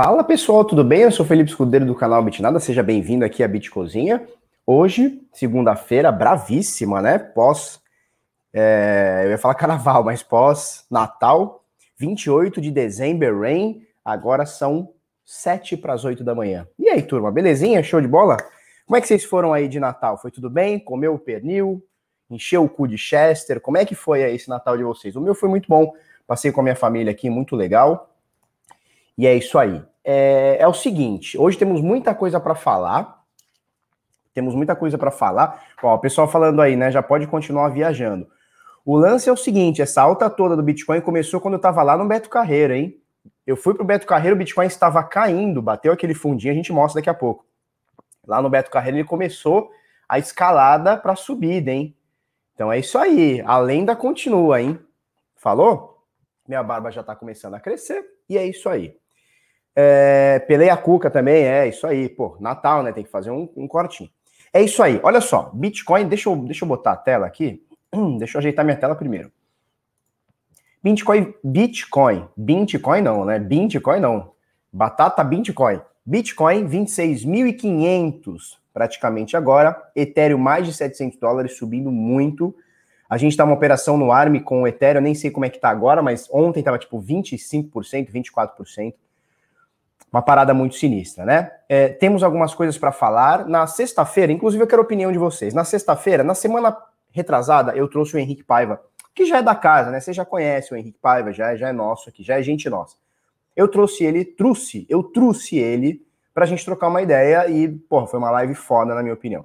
Fala pessoal, tudo bem? Eu sou Felipe Escudeiro do canal Bitnada, seja bem-vindo aqui à Bitcozinha. Hoje, segunda-feira, bravíssima, né? Pós, é, eu ia falar carnaval, mas pós-natal, 28 de dezembro, rain, agora são 7 para as 8 da manhã. E aí, turma, belezinha? Show de bola? Como é que vocês foram aí de Natal? Foi tudo bem? Comeu o pernil? Encheu o cu de Chester? Como é que foi aí esse Natal de vocês? O meu foi muito bom, passei com a minha família aqui, muito legal. E é isso aí. É, é o seguinte, hoje temos muita coisa para falar. Temos muita coisa para falar. Ó, o pessoal falando aí, né? Já pode continuar viajando. O lance é o seguinte: essa alta toda do Bitcoin começou quando eu estava lá no Beto Carreiro, hein? Eu fui pro Beto Carreiro, o Bitcoin estava caindo, bateu aquele fundinho, a gente mostra daqui a pouco. Lá no Beto Carreiro ele começou a escalada para subida, hein? Então é isso aí. A lenda continua, hein? Falou? Minha barba já está começando a crescer e é isso aí. É, pelei a cuca também, é isso aí. Pô, Natal, né? Tem que fazer um, um cortinho. É isso aí. Olha só, Bitcoin, deixa eu, deixa eu botar a tela aqui. Hum, deixa eu ajeitar minha tela primeiro. Bitcoin, Bitcoin, Bitcoin não, né? Bitcoin não. Batata Bitcoin. Bitcoin 26.500 praticamente agora. Ethereum mais de 700 dólares, subindo muito. A gente tá uma operação no ARM com o Ethereum, nem sei como é que tá agora, mas ontem tava tipo 25%, 24%. Uma parada muito sinistra, né? É, temos algumas coisas para falar. Na sexta-feira, inclusive eu quero a opinião de vocês. Na sexta-feira, na semana retrasada, eu trouxe o Henrique Paiva, que já é da casa, né? Você já conhece o Henrique Paiva, já, já é nosso aqui, já é gente nossa. Eu trouxe ele, trouxe, eu trouxe ele pra gente trocar uma ideia e, porra, foi uma live foda, na minha opinião.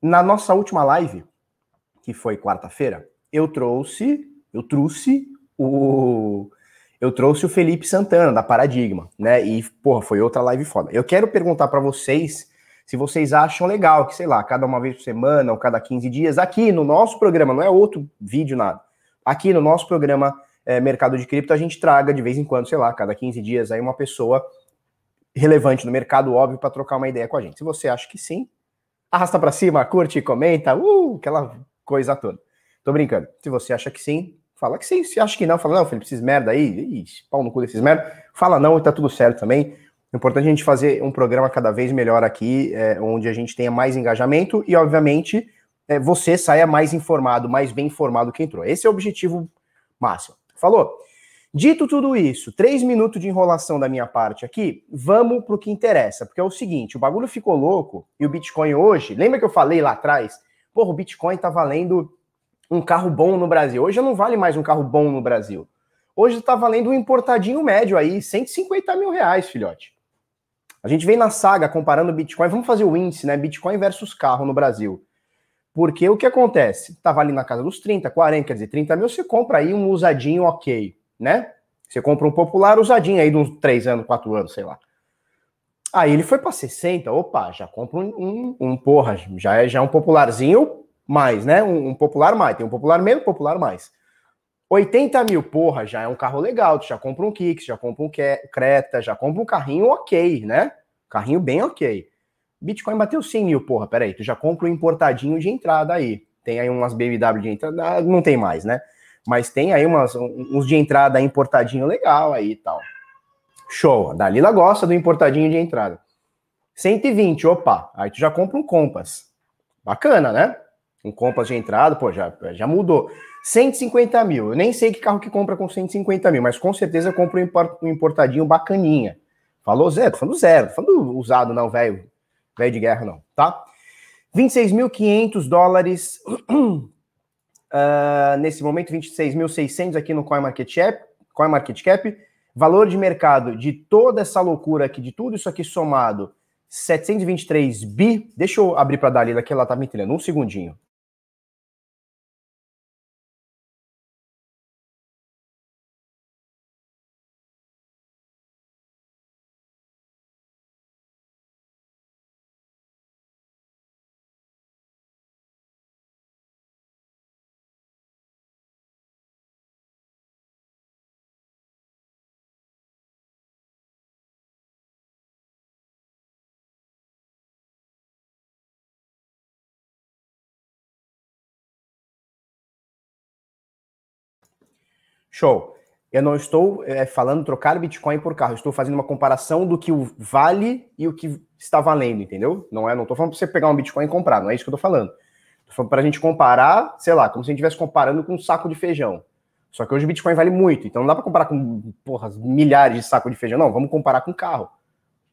Na nossa última live, que foi quarta-feira, eu trouxe, eu trouxe o eu trouxe o Felipe Santana, da Paradigma, né? E, porra, foi outra live foda. Eu quero perguntar para vocês se vocês acham legal que, sei lá, cada uma vez por semana ou cada 15 dias, aqui no nosso programa, não é outro vídeo, nada. Aqui no nosso programa é, Mercado de Cripto, a gente traga de vez em quando, sei lá, cada 15 dias aí uma pessoa relevante no mercado, óbvio, para trocar uma ideia com a gente. Se você acha que sim, arrasta para cima, curte, comenta, uh, aquela coisa toda. Tô brincando. Se você acha que sim, Fala que sim, se acha que não, fala, não, Felipe, esses merda aí, ixi, pau no cu desses merda. Fala não e tá tudo certo também. É importante a gente fazer um programa cada vez melhor aqui, é, onde a gente tenha mais engajamento e, obviamente, é, você saia mais informado, mais bem informado que entrou. Esse é o objetivo máximo. Falou? Dito tudo isso, três minutos de enrolação da minha parte aqui, vamos pro que interessa, porque é o seguinte, o bagulho ficou louco e o Bitcoin hoje, lembra que eu falei lá atrás? Porra, o Bitcoin tá valendo um carro bom no Brasil. Hoje não vale mais um carro bom no Brasil. Hoje está valendo um importadinho médio aí, 150 mil reais, filhote. A gente vem na saga comparando Bitcoin, vamos fazer o índice, né? Bitcoin versus carro no Brasil. Porque o que acontece? Tava ali na casa dos 30, 40, quer dizer, 30 mil, você compra aí um usadinho ok, né? Você compra um popular usadinho aí de uns 3 anos, 4 anos, sei lá. Aí ele foi para 60, opa, já compra um, um, um porra, já é já é um popularzinho mais, né? Um, um, popular mais. Tem um popular menos, popular mais. 80 mil, porra, já é um carro legal. Tu já compra um Kicks, já compra um Creta, já compra um carrinho ok, né? Carrinho bem ok. Bitcoin bateu 100 mil, porra, peraí. Tu já compra um importadinho de entrada aí. Tem aí umas BMW de entrada, ah, não tem mais, né? Mas tem aí umas, uns de entrada importadinho legal aí e tal. Show. A Dalila gosta do importadinho de entrada. 120, opa. Aí tu já compra um Compass. Bacana, né? Um Compass de entrada, pô, já, já mudou. 150 mil. Eu nem sei que carro que compra com 150 mil, mas com certeza compra um importadinho bacaninha. Falou zero? Falando zero. Falando usado, não, velho. Velho de guerra, não, tá? 26.500 dólares. Uh, nesse momento, 26.600 aqui no CoinMarketCap. CoinMarketCap. Valor de mercado de toda essa loucura aqui, de tudo isso aqui somado, 723 bi. Deixa eu abrir para a Dalila que ela tá me entendendo. Um segundinho. Show. Eu não estou é, falando trocar Bitcoin por carro, estou fazendo uma comparação do que vale e o que está valendo, entendeu? Não é, não estou falando para você pegar um Bitcoin e comprar, não é isso que eu estou falando. Estou falando para a gente comparar, sei lá, como se a gente estivesse comparando com um saco de feijão. Só que hoje o Bitcoin vale muito, então não dá para comparar com porra, milhares de sacos de feijão, não, vamos comparar com carro.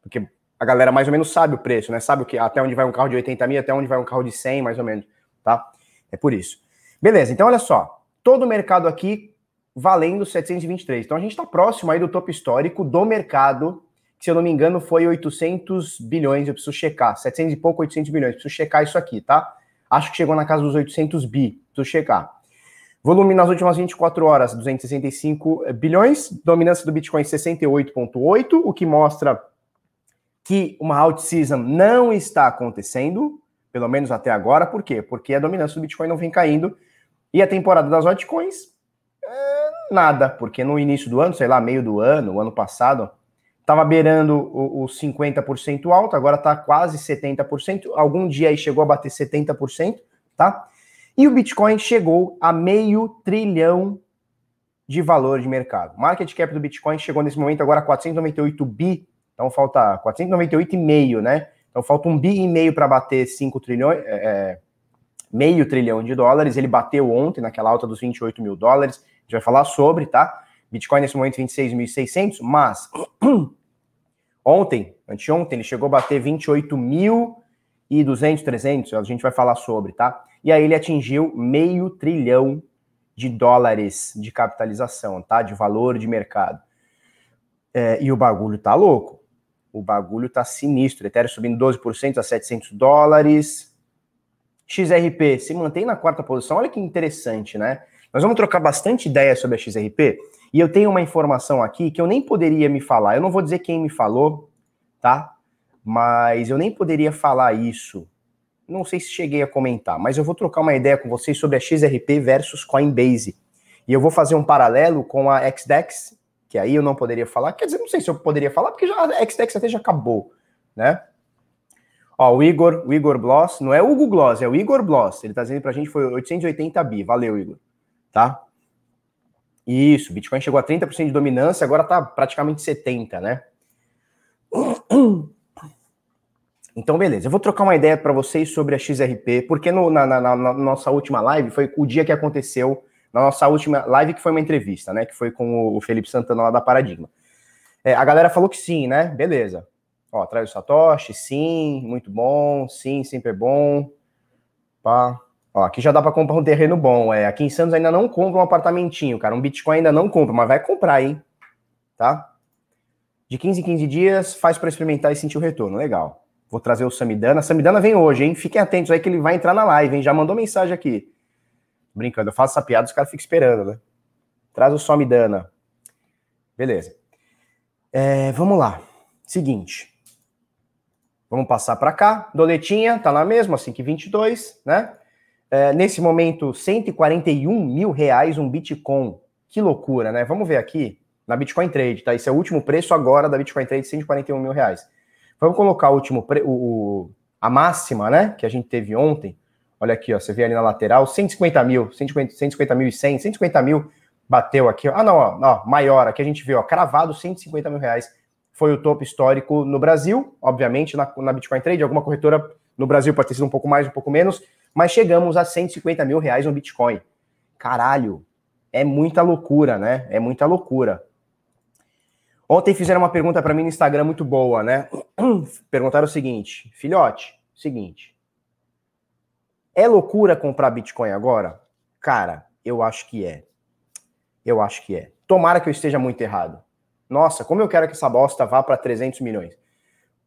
Porque a galera mais ou menos sabe o preço, né? Sabe o que até onde vai um carro de 80 mil, até onde vai um carro de 100, mais ou menos, tá? É por isso. Beleza, então olha só. Todo o mercado aqui valendo 723. Então a gente está próximo aí do topo histórico do mercado, que se eu não me engano foi 800 bilhões, eu preciso checar, 700 e pouco, 800 bilhões, preciso checar isso aqui, tá? Acho que chegou na casa dos 800 bi, preciso checar. Volume nas últimas 24 horas, 265 bilhões, dominância do Bitcoin 68.8, o que mostra que uma out season não está acontecendo, pelo menos até agora, por quê? Porque a dominância do Bitcoin não vem caindo e a temporada das altcoins nada, porque no início do ano, sei lá, meio do ano, o ano passado, estava beirando os 50% alto, agora está quase 70%. Algum dia aí chegou a bater 70%, tá? E o Bitcoin chegou a meio trilhão de valor de mercado. Market cap do Bitcoin chegou nesse momento agora a 498 bi, então falta 498,5, né? Então falta um bi e meio para bater 5 trilhões, é, é, meio trilhão de dólares. Ele bateu ontem naquela alta dos 28 mil dólares gente vai falar sobre, tá? Bitcoin nesse momento 26.600, mas ontem, anteontem, ele chegou a bater 28.200, 300, a gente vai falar sobre, tá? E aí ele atingiu meio trilhão de dólares de capitalização, tá? De valor de mercado. É, e o bagulho tá louco. O bagulho tá sinistro. Ethereum subindo 12% a 700 dólares. XRP se mantém na quarta posição. Olha que interessante, né? Nós vamos trocar bastante ideia sobre a XRP e eu tenho uma informação aqui que eu nem poderia me falar. Eu não vou dizer quem me falou, tá? Mas eu nem poderia falar isso. Não sei se cheguei a comentar, mas eu vou trocar uma ideia com vocês sobre a XRP versus Coinbase. E eu vou fazer um paralelo com a XDEX, que aí eu não poderia falar. Quer dizer, não sei se eu poderia falar, porque já, a XDEX até já acabou, né? Ó, o Igor, o Igor Bloss, não é o Hugo Gloss, é o Igor Bloss. Ele tá dizendo pra gente foi 880 bi. Valeu, Igor tá? Isso, Bitcoin chegou a 30% de dominância, agora tá praticamente 70%, né? Então, beleza. Eu vou trocar uma ideia para vocês sobre a XRP, porque no, na, na, na, nossa última live foi o dia que aconteceu, na nossa última live, que foi uma entrevista, né? Que foi com o Felipe Santana lá da Paradigma. É, a galera falou que sim, né? Beleza. Ó, traz o Satoshi, sim, muito bom, sim, sempre é bom. Pá. Ó, aqui já dá para comprar um terreno bom. É, aqui em Santos ainda não compra um apartamentinho, cara. Um Bitcoin ainda não compra, mas vai comprar, hein? Tá? De 15 em 15 dias, faz para experimentar e sentir o retorno. Legal. Vou trazer o Samidana. Samidana vem hoje, hein? Fiquem atentos aí que ele vai entrar na live, hein? Já mandou mensagem aqui. Brincando, eu faço essa piada, os caras ficam esperando, né? Traz o Samidana. Beleza. É, vamos lá. Seguinte. Vamos passar para cá. Doletinha, tá na mesma, assim que 22, né? É, nesse momento, 141 mil reais um Bitcoin. Que loucura, né? Vamos ver aqui na Bitcoin Trade, tá? Esse é o último preço agora da Bitcoin Trade, 141 mil reais. Vamos colocar o último, pre... o, a máxima, né? Que a gente teve ontem. Olha aqui, ó, você vê ali na lateral, 150 mil, 150, 150 mil e 100, 150 mil bateu aqui. Ah, não, ó, ó, maior, aqui a gente vê, ó, cravado 150 mil reais. Foi o topo histórico no Brasil, obviamente, na, na Bitcoin Trade, alguma corretora no Brasil pode ter sido um pouco mais, um pouco menos, mas chegamos a 150 mil reais no Bitcoin. Caralho, é muita loucura, né? É muita loucura. Ontem fizeram uma pergunta para mim no Instagram muito boa, né? Perguntaram o seguinte: filhote, seguinte. É loucura comprar Bitcoin agora? Cara, eu acho que é. Eu acho que é. Tomara que eu esteja muito errado. Nossa, como eu quero que essa bosta vá para 300 milhões.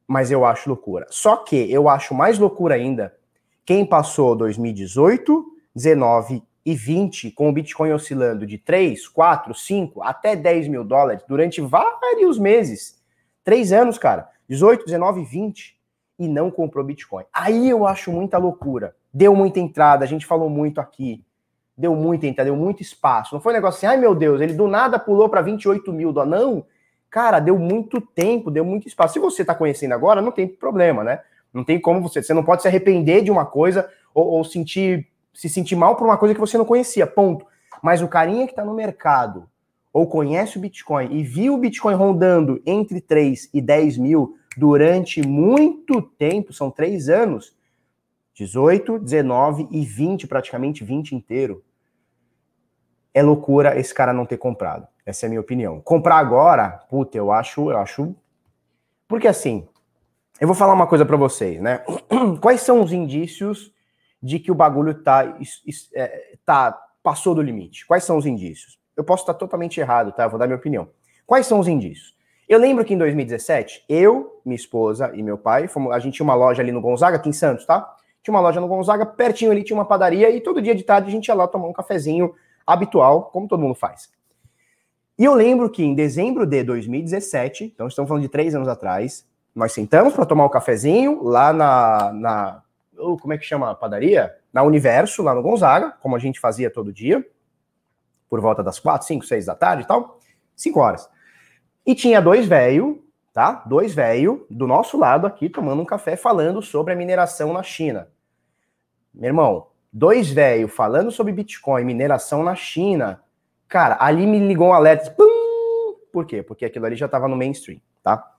Mas eu acho loucura. Só que eu acho mais loucura ainda quem passou 2018, 19 e 20 com o Bitcoin oscilando de 3, 4, 5 até 10 mil dólares durante vários meses, três anos, cara, 18, 19 e 20, e não comprou Bitcoin. Aí eu acho muita loucura. Deu muita entrada, a gente falou muito aqui. Deu muita entrada, deu muito espaço. Não foi um negócio assim, ai meu Deus, ele do nada pulou para 28 mil dólares. Não, cara, deu muito tempo, deu muito espaço. Se você está conhecendo agora, não tem problema, né? Não tem como você. Você não pode se arrepender de uma coisa ou, ou sentir se sentir mal por uma coisa que você não conhecia. Ponto. Mas o carinha que está no mercado ou conhece o Bitcoin e viu o Bitcoin rondando entre 3 e 10 mil durante muito tempo, são três anos, 18, 19 e 20, praticamente 20 inteiro. É loucura esse cara não ter comprado. Essa é a minha opinião. Comprar agora, puta, eu acho, eu acho. Porque assim, eu vou falar uma coisa para vocês, né? Quais são os indícios de que o bagulho tá, é, tá passou do limite? Quais são os indícios? Eu posso estar totalmente errado, tá? Eu vou dar minha opinião. Quais são os indícios? Eu lembro que em 2017, eu, minha esposa e meu pai, fomos, a gente tinha uma loja ali no Gonzaga, aqui em Santos, tá? Tinha uma loja no Gonzaga, pertinho ali tinha uma padaria e todo dia de tarde a gente ia lá tomar um cafezinho habitual, como todo mundo faz. E eu lembro que em dezembro de 2017, então estamos falando de três anos atrás, nós sentamos para tomar um cafezinho lá na, na como é que chama a padaria? Na Universo, lá no Gonzaga, como a gente fazia todo dia, por volta das quatro, cinco, seis da tarde e tal, cinco horas. E tinha dois velho, tá? Dois velho do nosso lado aqui tomando um café falando sobre a mineração na China. Meu irmão, dois velho falando sobre Bitcoin, mineração na China. Cara, ali me ligou um alerta. Pum! Por quê? Porque aquilo ali já estava no mainstream, tá?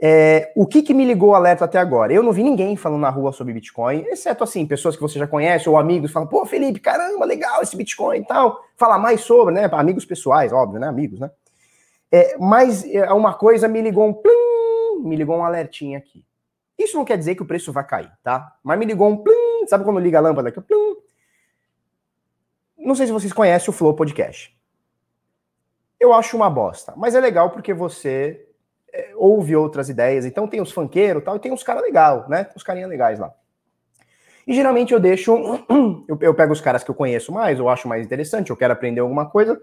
É, o que, que me ligou o alerta até agora? Eu não vi ninguém falando na rua sobre Bitcoin, exceto assim, pessoas que você já conhece ou amigos falam, pô, Felipe, caramba, legal esse Bitcoin e tal. Falar mais sobre, né? Amigos pessoais, óbvio, né? Amigos, né? É, mas é, uma coisa me ligou um plim, me ligou um alertinho aqui. Isso não quer dizer que o preço vai cair, tá? Mas me ligou um plim, sabe quando liga a lâmpada aqui? Plim. Não sei se vocês conhecem o Flow Podcast. Eu acho uma bosta, mas é legal porque você é, outras ideias. Então tem os funkeiros tal, e tem uns caras legais, né? Os carinhas legais lá. E geralmente eu deixo. Eu, eu, pego os caras que eu conheço mais, eu acho mais interessante, eu quero aprender alguma coisa,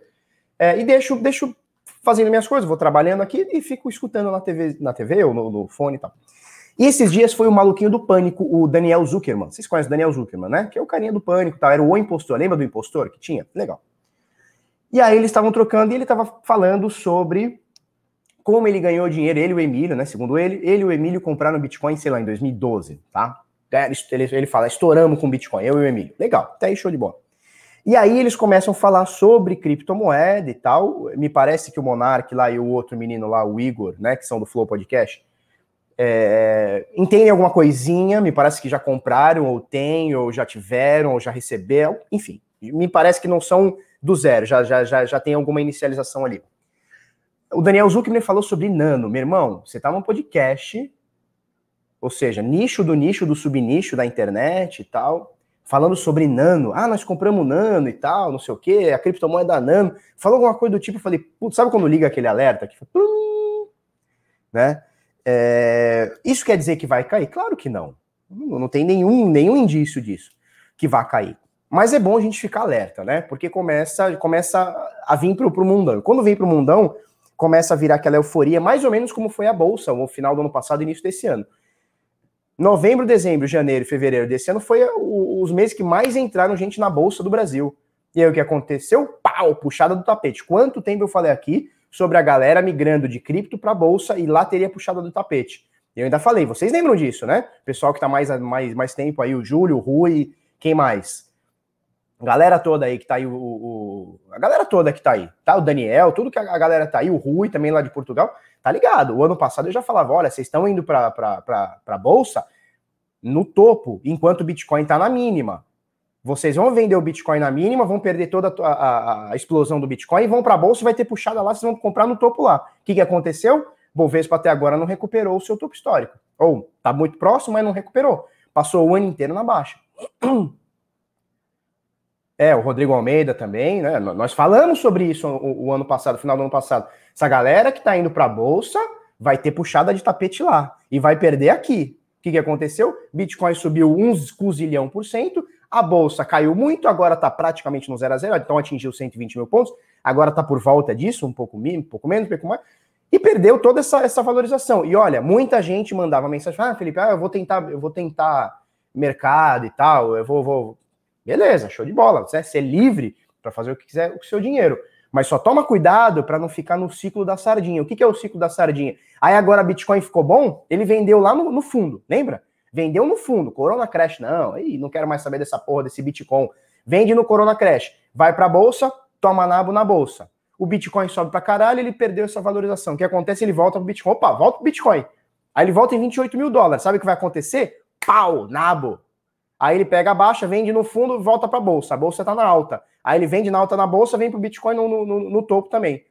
é, e deixo, deixo fazendo minhas coisas, vou trabalhando aqui e fico escutando na TV, na TV ou no, no fone e tal. E esses dias foi o maluquinho do pânico, o Daniel Zuckerman. Vocês conhecem o Daniel Zuckerman, né? Que é o carinha do pânico, tal. Era o impostor. Lembra do impostor que tinha? Legal. E aí eles estavam trocando e ele estava falando sobre como ele ganhou dinheiro, ele e o Emílio, né? Segundo ele, ele e o Emílio compraram Bitcoin, sei lá, em 2012, tá? É, ele, ele fala, estouramos com Bitcoin, eu e o Emílio. Legal, até aí show de bola. E aí eles começam a falar sobre criptomoeda e tal. Me parece que o Monark lá e o outro menino lá, o Igor, né, que são do Flow Podcast, é, entendem alguma coisinha, me parece que já compraram, ou têm, ou já tiveram, ou já receberam, enfim. Me parece que não são do zero, já, já, já, já tem alguma inicialização ali. O Daniel Zuckerman falou sobre nano. Meu irmão, você tá num podcast, ou seja, nicho do nicho do subnicho da internet e tal, falando sobre nano. Ah, nós compramos nano e tal, não sei o quê, a criptomoeda nano. Falou alguma coisa do tipo, eu falei, putz, sabe quando liga aquele alerta? Que né? É, isso quer dizer que vai cair? Claro que não. Não tem nenhum, nenhum indício disso que vai cair. Mas é bom a gente ficar alerta, né? Porque começa, começa a vir para o mundão. Quando vem para o mundão, começa a virar aquela euforia, mais ou menos como foi a Bolsa no final do ano passado início desse ano. Novembro, dezembro, janeiro fevereiro desse ano foi os meses que mais entraram gente na Bolsa do Brasil. E aí o que aconteceu? Pau, puxada do tapete. Quanto tempo eu falei aqui sobre a galera migrando de cripto para bolsa e lá teria puxada do tapete. Eu ainda falei, vocês lembram disso, né? Pessoal que está mais, mais, mais tempo aí, o Júlio, o Rui, quem mais? Galera toda aí que tá aí, o, o, a galera toda que tá aí, tá? O Daniel, tudo que a, galera tá aí, o Rui também lá de Portugal, tá ligado? O ano passado eu já falava: olha, vocês estão indo para a bolsa no topo, enquanto o Bitcoin tá na mínima. Vocês vão vender o Bitcoin na mínima, vão perder toda a, a, a explosão do Bitcoin vão para a bolsa, vai ter puxada lá, vocês vão comprar no topo lá. O que, que aconteceu? Bovespa até agora não recuperou o seu topo histórico. Ou tá muito próximo, mas não recuperou. Passou o ano inteiro na baixa. É, o Rodrigo Almeida também, né? Nós falamos sobre isso o, o ano passado, final do ano passado. Essa galera que tá indo para a bolsa vai ter puxada de tapete lá e vai perder aqui. O que, que aconteceu? Bitcoin subiu uns cozilhão por cento, a bolsa caiu muito, agora está praticamente no zero a zero, então atingiu 120 mil pontos, agora está por volta disso, um pouco, um pouco menos, um pouco mais, e perdeu toda essa, essa valorização. E olha, muita gente mandava mensagem: ah, Felipe, ah, eu vou tentar, eu vou tentar mercado e tal, eu vou, vou Beleza, show de bola. Você é livre para fazer o que quiser com o seu dinheiro. Mas só toma cuidado para não ficar no ciclo da sardinha. O que, que é o ciclo da sardinha? Aí agora Bitcoin ficou bom, ele vendeu lá no, no fundo, lembra? Vendeu no fundo. Corona Crash, não. Aí não quero mais saber dessa porra desse Bitcoin. Vende no Corona Crash. Vai para a bolsa, toma nabo na bolsa. o Bitcoin sobe pra caralho, ele perdeu essa valorização. O que acontece? Ele volta pro Bitcoin. Opa, volta pro Bitcoin. Aí ele volta em 28 mil dólares. Sabe o que vai acontecer? Pau, nabo. Aí ele pega a baixa, vende no fundo, volta para a bolsa. A bolsa está na alta. Aí ele vende na alta na bolsa, vem para o Bitcoin no, no, no, topo também.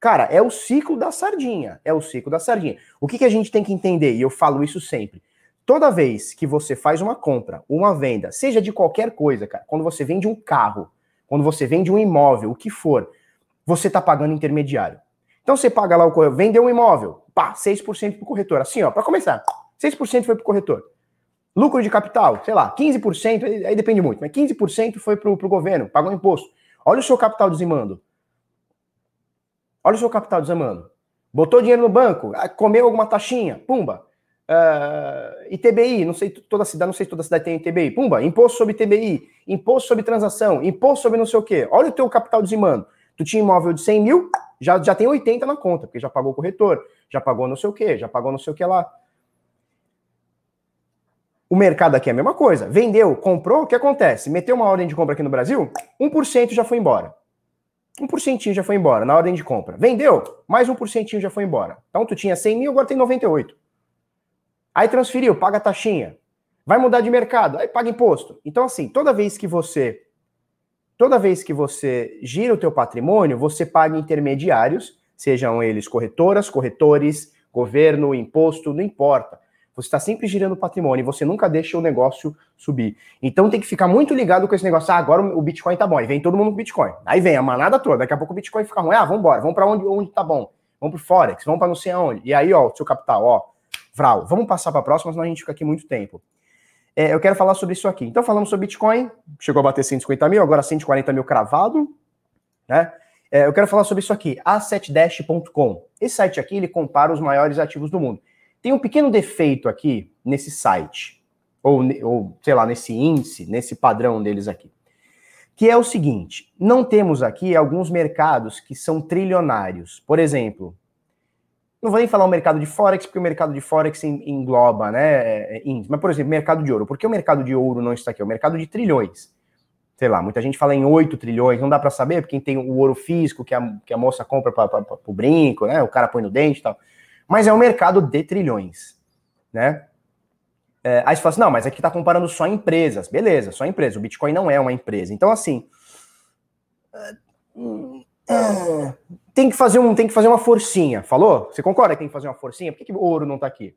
Cara, é o ciclo da sardinha. É o ciclo da sardinha. O que, que a gente tem que entender, e eu falo isso sempre. Toda vez que você faz uma compra, uma venda, seja de qualquer coisa, cara, quando você vende um carro, quando você vende um imóvel, o que for, você está pagando intermediário. Então você paga lá o corretor, vendeu um imóvel, pá, 6% para o corretor. Assim, ó, para começar, 6% foi para o corretor. Lucro de capital, sei lá, 15%, aí depende muito, mas 15% foi para o governo, pagou imposto. Olha o seu capital dizimando. Olha o seu capital dizimando. Botou dinheiro no banco, ah, comeu alguma taxinha, pumba. Uh, ah, ITBI, não sei toda cidade, não sei se toda cidade tem ITBI, pumba, imposto sobre ITBI, imposto sobre transação, imposto sobre não sei o quê. Olha o teu capital dizimando. Tu tinha imóvel de 100 mil, já, já tem 80 na conta, porque já pagou o corretor, já pagou não sei o quê, já pagou não sei o que lá. O mercado aqui é a mesma coisa. Vendeu, comprou, o que acontece? Meteu uma ordem de compra aqui no Brasil, 1% já foi embora. 1% já foi embora na ordem de compra. Vendeu, mais 1% já foi embora. Então tu tinha 100 mil, agora tem 98. Aí transferiu, paga taxinha. Vai mudar de mercado, aí paga imposto. Então assim, toda vez que você toda vez que você gira o teu patrimônio, você paga intermediários, sejam eles corretoras, corretores, governo, imposto, não importa. Você está sempre girando patrimônio você nunca deixa o negócio subir. Então tem que ficar muito ligado com esse negócio. Ah, agora o Bitcoin tá bom. E vem todo mundo pro Bitcoin. Aí vem a manada toda. Daqui a pouco o Bitcoin fica ruim. Ah, vamos embora. Vamos para onde, onde tá bom. Vamos pro Forex. Vamos para não sei aonde. E aí, ó, o seu capital, ó. Vral. Vamos passar para a próxima, senão a gente fica aqui muito tempo. É, eu quero falar sobre isso aqui. Então falamos sobre Bitcoin. Chegou a bater 150 mil, agora 140 mil cravado. Né? É, eu quero falar sobre isso aqui. Assetdash.com. Esse site aqui, ele compara os maiores ativos do mundo. Tem um pequeno defeito aqui nesse site, ou, ou sei lá, nesse índice, nesse padrão deles aqui, que é o seguinte: não temos aqui alguns mercados que são trilionários. Por exemplo, não vou nem falar o mercado de Forex, porque o mercado de Forex engloba, né? É, é, índice. Mas, por exemplo, mercado de ouro. Por que o mercado de ouro não está aqui? É o mercado de trilhões. Sei lá, muita gente fala em 8 trilhões, não dá para saber, porque tem o ouro físico que a, que a moça compra para o brinco, né? O cara põe no dente e tal mas é um mercado de trilhões, né? É, aí você fala assim, não, mas aqui está comparando só empresas. Beleza, só empresa. O Bitcoin não é uma empresa. Então, assim, é, tem que fazer um, tem que fazer uma forcinha. Falou? Você concorda que tem que fazer uma forcinha? Por que, que o ouro não está aqui?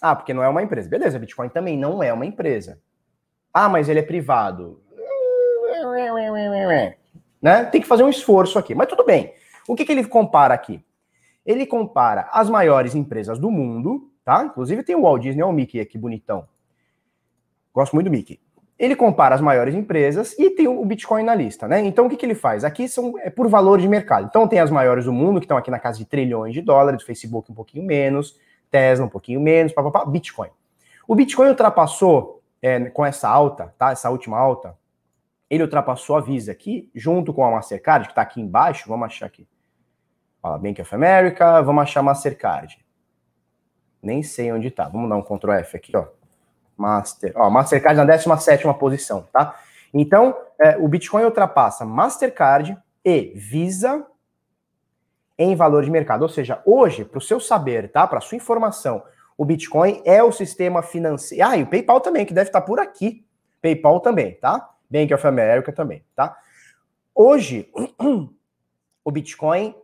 Ah, porque não é uma empresa. Beleza, Bitcoin também não é uma empresa. Ah, mas ele é privado. Né? Tem que fazer um esforço aqui. Mas tudo bem. O que, que ele compara aqui? Ele compara as maiores empresas do mundo, tá? Inclusive tem o Walt Disney, olha o Mickey aqui, bonitão. Gosto muito do Mickey. Ele compara as maiores empresas e tem o Bitcoin na lista, né? Então o que, que ele faz? Aqui são é por valor de mercado. Então tem as maiores do mundo, que estão aqui na casa de trilhões de dólares, Facebook um pouquinho menos, Tesla um pouquinho menos, papapá, Bitcoin. O Bitcoin ultrapassou, é, com essa alta, tá? Essa última alta, ele ultrapassou a Visa aqui, junto com a Mastercard, que está aqui embaixo, vamos achar aqui. Ó, Bank of America, vamos achar Mastercard. Nem sei onde tá. Vamos dar um Ctrl F aqui, ó. Master, ó, Mastercard na 17 posição, tá? Então, é, o Bitcoin ultrapassa Mastercard e Visa em valor de mercado. Ou seja, hoje, para o seu saber, tá? Para sua informação, o Bitcoin é o sistema financeiro. Ah, e o PayPal também, que deve estar tá por aqui. PayPal também, tá? Bank of America também, tá? Hoje, o Bitcoin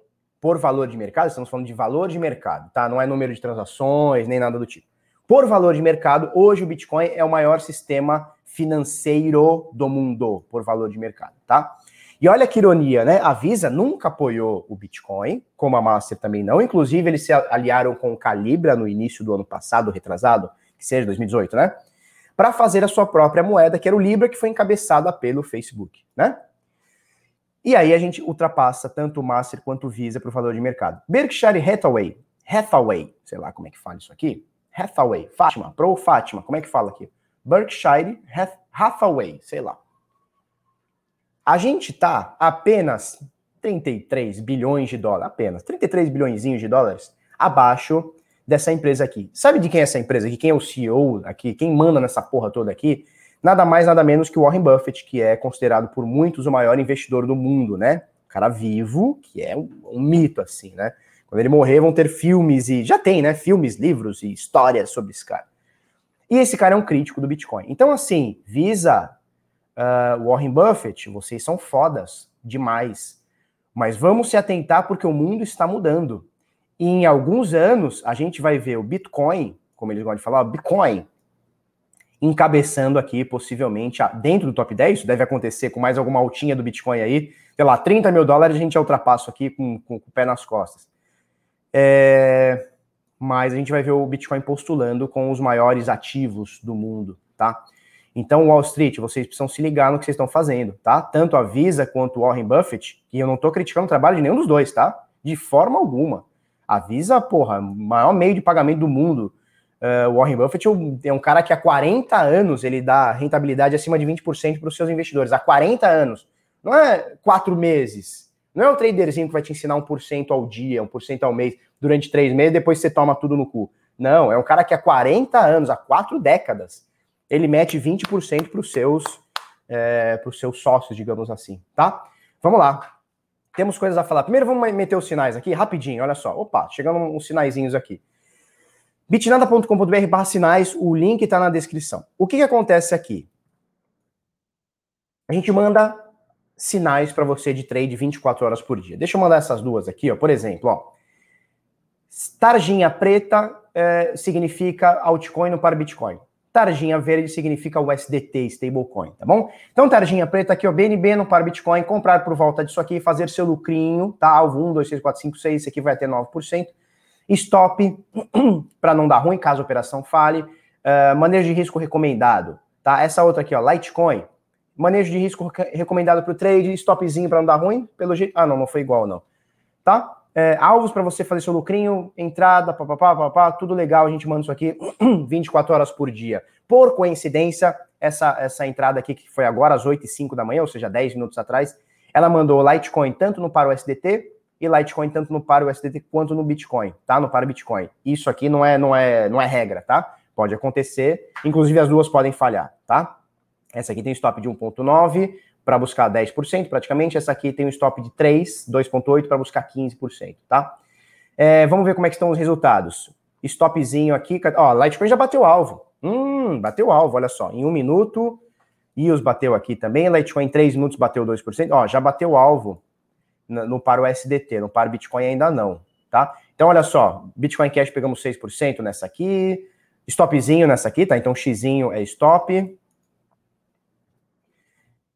por valor de mercado, estamos falando de valor de mercado, tá? Não é número de transações, nem nada do tipo. Por valor de mercado, hoje o Bitcoin é o maior sistema financeiro do mundo, por valor de mercado, tá? E olha que ironia, né? A Visa nunca apoiou o Bitcoin, como a Master também não. Inclusive, eles se aliaram com o Calibra no início do ano passado, retrasado, que seja 2018, né? Para fazer a sua própria moeda, que era o Libra, que foi encabeçada pelo Facebook, né? E aí a gente ultrapassa tanto o Master quanto o Visa para o valor de mercado. Berkshire Hathaway, Hathaway, sei lá como é que fala isso aqui. Hathaway, Fátima, Pro Fátima, como é que fala aqui? Berkshire Hathaway, sei lá. A gente tá apenas 33 bilhões de dólares, apenas 33 bilhões de dólares abaixo dessa empresa aqui. Sabe de quem é essa empresa aqui? Quem é o CEO aqui? Quem manda nessa porra toda aqui? Nada mais, nada menos que o Warren Buffett, que é considerado por muitos o maior investidor do mundo, né? cara vivo, que é um, um mito, assim, né? Quando ele morrer, vão ter filmes e. Já tem, né? Filmes, livros e histórias sobre esse cara. E esse cara é um crítico do Bitcoin. Então, assim, Visa, uh, Warren Buffett, vocês são fodas demais. Mas vamos se atentar porque o mundo está mudando. E em alguns anos, a gente vai ver o Bitcoin, como eles gostam de falar, o Bitcoin, encabeçando aqui, possivelmente, dentro do top 10. Isso deve acontecer com mais alguma altinha do Bitcoin aí. Sei lá, 30 mil dólares a gente já ultrapassa aqui com, com, com o pé nas costas. É mas a gente vai ver o Bitcoin postulando com os maiores ativos do mundo, tá? Então, Wall Street, vocês precisam se ligar no que vocês estão fazendo, tá? Tanto a Visa quanto o Warren Buffett, e eu não estou criticando o trabalho de nenhum dos dois, tá? De forma alguma. A Visa, porra, maior meio de pagamento do mundo. Uh, Warren Buffett é um cara que há 40 anos ele dá rentabilidade acima de 20% para os seus investidores. Há 40 anos. Não é quatro meses. Não é o traderzinho que vai te ensinar 1% ao dia, 1% ao mês durante três meses, depois você toma tudo no cu. Não, é um cara que há 40 anos, há quatro décadas, ele mete 20% para os seus, é, seus sócios, digamos assim, tá? Vamos lá. Temos coisas a falar. Primeiro vamos meter os sinais aqui, rapidinho, olha só. Opa, chegando uns sinaizinhos aqui. bitnada.com.br barra sinais, o link está na descrição. O que, que acontece aqui? A gente manda sinais para você de trade 24 horas por dia. Deixa eu mandar essas duas aqui, ó. Por exemplo, ó. Tarjinha preta é, significa altcoin no par Bitcoin. Tarjinha verde significa USDT, stablecoin, tá bom? Então, tarjinha preta aqui, ó, BNB no par Bitcoin, comprar por volta disso aqui, fazer seu lucrinho, tá? Alvo 1, 2, 3, 4, 5, 6, esse aqui vai ter 9%. Stop, para não dar ruim caso a operação fale. Uh, manejo de risco recomendado, tá? Essa outra aqui, ó, Litecoin. Manejo de risco recomendado para o trade, stopzinho para não dar ruim, pelo jeito... Ah, não, não foi igual, não. Tá? é, alvos para você fazer seu lucrinho, entrada, papapá, papapá, tudo legal, a gente manda isso aqui 24 horas por dia. Por coincidência, essa, essa entrada aqui, que foi agora às 8 e 5 da manhã, ou seja, 10 minutos atrás, ela mandou Litecoin tanto no para o SDT e Litecoin tanto no para o SDT quanto no Bitcoin, tá? No para Bitcoin. Isso aqui não é, não é, não é regra, tá? Pode acontecer, inclusive as duas podem falhar, tá? Essa aqui tem stop de 1.9, para buscar 10%, praticamente. Essa aqui tem um stop de 3, 2,8 para buscar 15%, tá? É, vamos ver como é que estão os resultados. Stopzinho aqui, ó, Litecoin já bateu alvo. Hum, bateu alvo, olha só. Em um minuto, EOS bateu aqui também. Litecoin em 3 minutos bateu 2%. Ó, já bateu alvo no, no para o SDT, no para o Bitcoin ainda não, tá? Então, olha só, Bitcoin Cash pegamos 6% nessa aqui, stopzinho nessa aqui, tá? Então, xzinho é stop,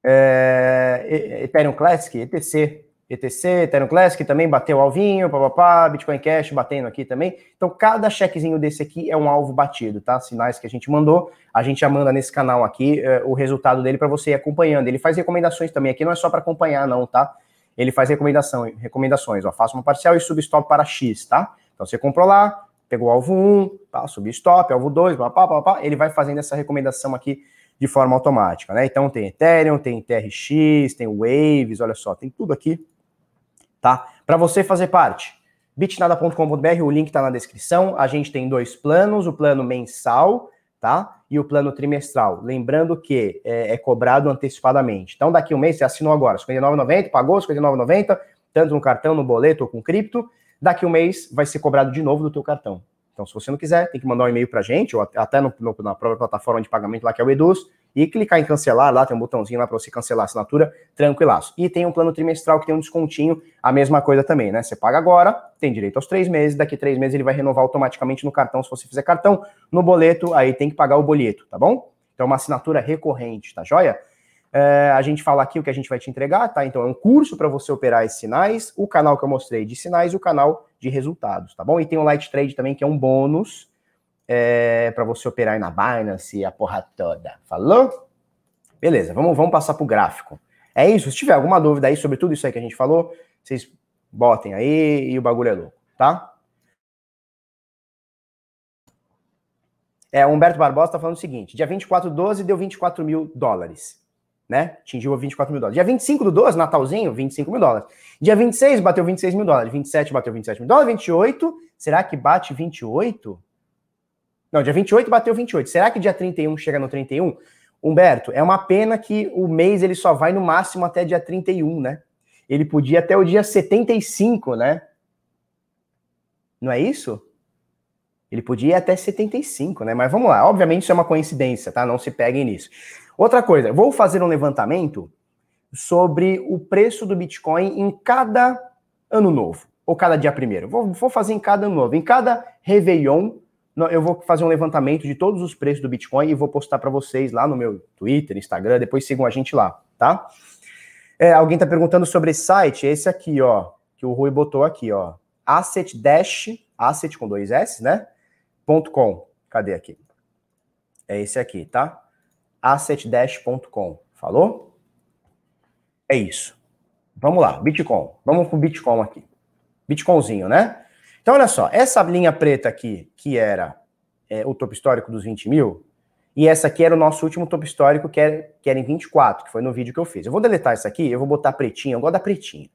é, Ethereum Classic, ETC, ETC, Ethereum Classic também bateu alvinho, papapá, Bitcoin Cash batendo aqui também. Então, cada chequezinho desse aqui é um alvo batido, tá? Sinais que a gente mandou, a gente já manda nesse canal aqui é, o resultado dele para você ir acompanhando. Ele faz recomendações também, aqui não é só para acompanhar, não, tá? Ele faz recomendação, recomendações, ó, faça uma parcial e substop para X, tá? Então, você comprou lá, pegou alvo 1, tá? substop, alvo 2, papapá, papapá, ele vai fazendo essa recomendação aqui de forma automática, né? Então tem Ethereum, tem TRX, tem Waves, olha só, tem tudo aqui, tá? Para você fazer parte, bitnada.com.br, o link está na descrição. A gente tem dois planos, o plano mensal, tá? E o plano trimestral. Lembrando que é, é cobrado antecipadamente. Então, daqui um mês, você assinou agora, R$ 59,90, pagou R$ 59,90, tanto no cartão, no boleto ou com cripto. Daqui um mês vai ser cobrado de novo do teu cartão. Então, se você não quiser, tem que mandar um e-mail para a gente, ou até no, no, na própria plataforma de pagamento lá, que é o Eduz, e clicar em cancelar lá, tem um botãozinho lá para você cancelar a assinatura, tranquilaço. E tem um plano trimestral que tem um descontinho, a mesma coisa também, né? Você paga agora, tem direito aos três meses, daqui três meses ele vai renovar automaticamente no cartão, se você fizer cartão, no boleto, aí tem que pagar o boleto, tá bom? Então, uma assinatura recorrente, tá joia? É, a gente fala aqui o que a gente vai te entregar, tá? Então, é um curso para você operar esses sinais, o canal que eu mostrei de sinais e o canal de resultados, tá bom? E tem o Light Trade também, que é um bônus é, para você operar aí na Binance e a porra toda. Falou? Beleza, vamos, vamos passar o gráfico. É isso? Se tiver alguma dúvida aí sobre tudo isso aí que a gente falou, vocês botem aí e o bagulho é louco, tá? É, Humberto Barbosa está falando o seguinte: dia 24 do 12 deu 24 mil dólares né? Atingiu 24 mil dólares. Dia 25 do 12, Natalzinho, 25 mil dólares. Dia 26 bateu 26 mil dólares. 27 bateu 27 mil dólares. 28, será que bate 28? Não, dia 28 bateu 28. Será que dia 31 chega no 31? Humberto, é uma pena que o mês ele só vai no máximo até dia 31, né? ele podia até o dia 75, né? Não é isso? Ele podia ir até 75, né? Mas vamos lá, obviamente isso é uma coincidência, tá? Não se peguem nisso. Outra coisa, vou fazer um levantamento sobre o preço do Bitcoin em cada ano novo, ou cada dia primeiro. Vou, vou fazer em cada ano novo. Em cada Réveillon, eu vou fazer um levantamento de todos os preços do Bitcoin e vou postar para vocês lá no meu Twitter, Instagram, depois sigam a gente lá, tá? É, alguém está perguntando sobre esse site, esse aqui, ó, que o Rui botou aqui, ó, asset dash, asset com dois S, né? Ponto .com. Cadê aqui? É esse aqui, tá? assetdash.com. Falou? É isso. Vamos lá, Bitcoin. Vamos com Bitcoin aqui. Bitcoinzinho, né? Então, olha só, essa linha preta aqui, que era é, o topo histórico dos 20 mil, e essa aqui era o nosso último topo histórico, que era, que era em 24, que foi no vídeo que eu fiz. Eu vou deletar isso aqui, eu vou botar pretinho, eu gosto da pretinha.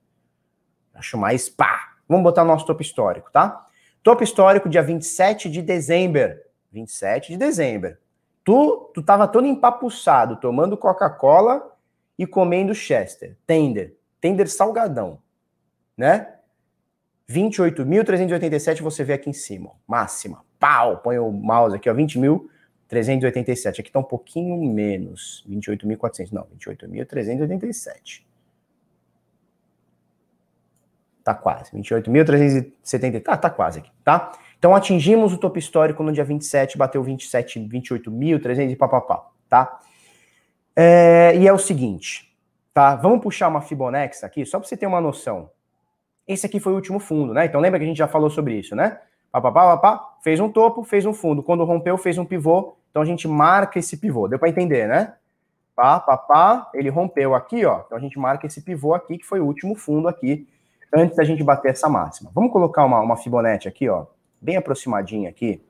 Acho mais pá. Vamos botar o nosso topo histórico, tá? Topo histórico, dia 27 de dezembro. 27 de dezembro. Tu, tu tava todo empapuçado, tomando Coca-Cola e comendo Chester. Tender. Tender salgadão. Né? 28.387 você vê aqui em cima. Máxima. Pau! Põe o mouse aqui, ó. 20.387. Aqui tá um pouquinho menos. 28.400. Não, 28.387. Tá quase. 28.370. Tá, tá quase aqui, tá? Então atingimos o topo histórico no dia 27, bateu 27, 28.300 e papapá, tá? É, e é o seguinte, tá? Vamos puxar uma Fibonacci aqui, só para você ter uma noção. Esse aqui foi o último fundo, né? Então lembra que a gente já falou sobre isso, né? Papapá, papá, fez um topo, fez um fundo. Quando rompeu, fez um pivô. Então a gente marca esse pivô. Deu para entender, né? Pá, papá, ele rompeu aqui, ó. Então a gente marca esse pivô aqui, que foi o último fundo aqui antes da gente bater essa máxima. Vamos colocar uma, uma aqui, ó, bem aproximadinha aqui,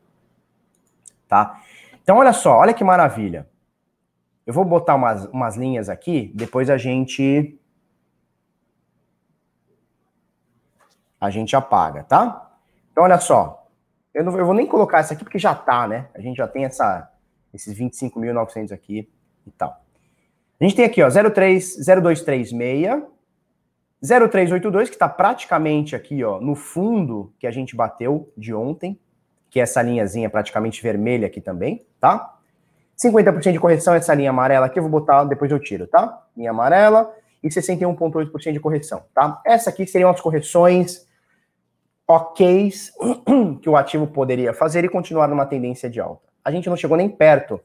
tá? Então, olha só, olha que maravilha. Eu vou botar umas, umas linhas aqui, depois a gente... A gente apaga, tá? Então, olha só. Eu, não, eu vou nem colocar essa aqui porque já tá, né? A gente já tem essa, esses 25.900 aqui e tal. A gente tem aqui, ó, 03, 0236 0382, que está praticamente aqui, ó, no fundo que a gente bateu de ontem, que é essa linhazinha praticamente vermelha aqui também, tá? 50% de correção, essa linha amarela aqui, eu vou botar, depois eu tiro, tá? Linha amarela e 61,8% de correção, tá? Essa aqui seriam as correções ok que o ativo poderia fazer e continuar numa tendência de alta. A gente não chegou nem perto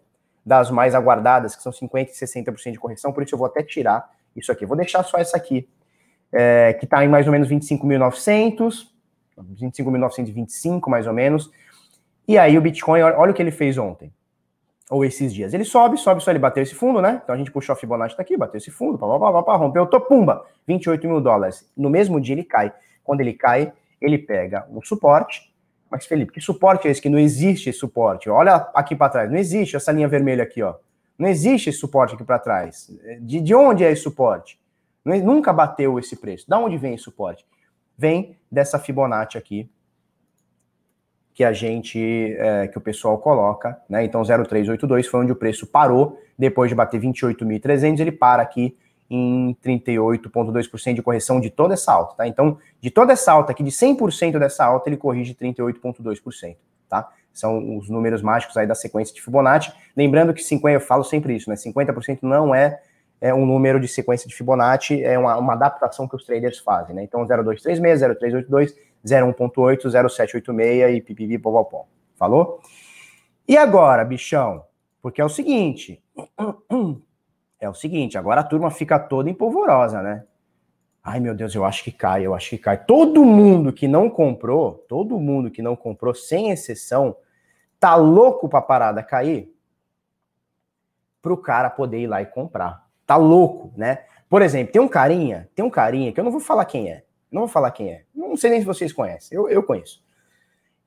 das mais aguardadas, que são 50% e 60% de correção, por isso eu vou até tirar isso aqui. Vou deixar só essa aqui, é, que está em mais ou menos 25.900, 25.925 mais ou menos. E aí o Bitcoin, olha o que ele fez ontem, ou esses dias. Ele sobe, sobe, só ele bateu esse fundo, né? Então a gente puxou a Fibonacci daqui, bateu esse fundo, pá, pá, pá, pá, rompeu, tô, pumba, 28 mil dólares. No mesmo dia ele cai. Quando ele cai, ele pega um suporte. Mas, Felipe, que suporte é esse? Que não existe suporte. Olha aqui para trás, não existe essa linha vermelha aqui, ó. Não existe esse suporte aqui para trás. De, de onde é esse suporte? Nunca bateu esse preço. Da onde vem esse suporte? Vem dessa Fibonacci aqui, que a gente, é, que o pessoal coloca, né? Então 0382 foi onde o preço parou, depois de bater 28.300, ele para aqui em 38,2% de correção de toda essa alta, tá? Então, de toda essa alta aqui, de 100% dessa alta, ele corrige 38,2%, tá? São os números mágicos aí da sequência de Fibonacci. Lembrando que 50, eu falo sempre isso, né? 50% não é é um número de sequência de Fibonacci, é uma, uma adaptação que os traders fazem, né? Então 0236, 0382, 01.8, 0786 e pipipi popopom. Falou? E agora, bichão? Porque é o seguinte, é o seguinte, agora a turma fica toda empolvorosa, né? Ai, meu Deus, eu acho que cai, eu acho que cai. Todo mundo que não comprou, todo mundo que não comprou, sem exceção, tá louco pra parada cair? Pro cara poder ir lá e comprar tá louco, né? Por exemplo, tem um carinha, tem um carinha que eu não vou falar quem é, não vou falar quem é, não sei nem se vocês conhecem, eu, eu conheço.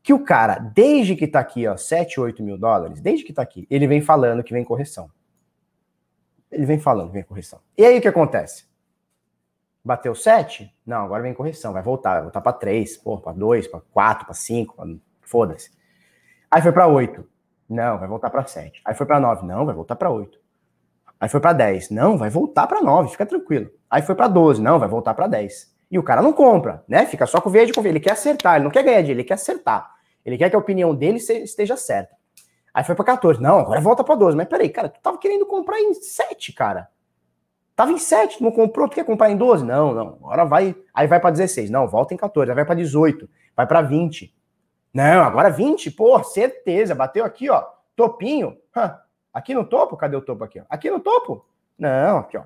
Que o cara, desde que tá aqui, ó, 7, 8 mil dólares, desde que tá aqui, ele vem falando que vem correção. Ele vem falando vem correção. E aí o que acontece? Bateu 7? Não, agora vem correção, vai voltar, vai voltar para 3, para 2, para 4, para 5, foda-se. Aí foi para 8. Não, vai voltar para 7. Aí foi para 9. Não, vai voltar para 8. Aí foi para 10. Não, vai voltar para 9, fica tranquilo. Aí foi para 12. Não, vai voltar para 10. E o cara não compra, né? Fica só com o verde com Ele quer acertar, ele não quer ganhar dinheiro, ele quer acertar. Ele quer que a opinião dele esteja certa. Aí foi para 14. Não, agora volta para 12. Mas peraí, cara, tu tava querendo comprar em 7, cara. Tava em 7, não comprou, tu quer comprar em 12? Não, não. Agora vai, aí vai para 16. Não, volta em 14, aí vai para 18, vai para 20. Não, agora 20, pô, certeza, bateu aqui, ó, topinho. Aqui no topo, cadê o topo aqui? Aqui no topo? Não, aqui, ó.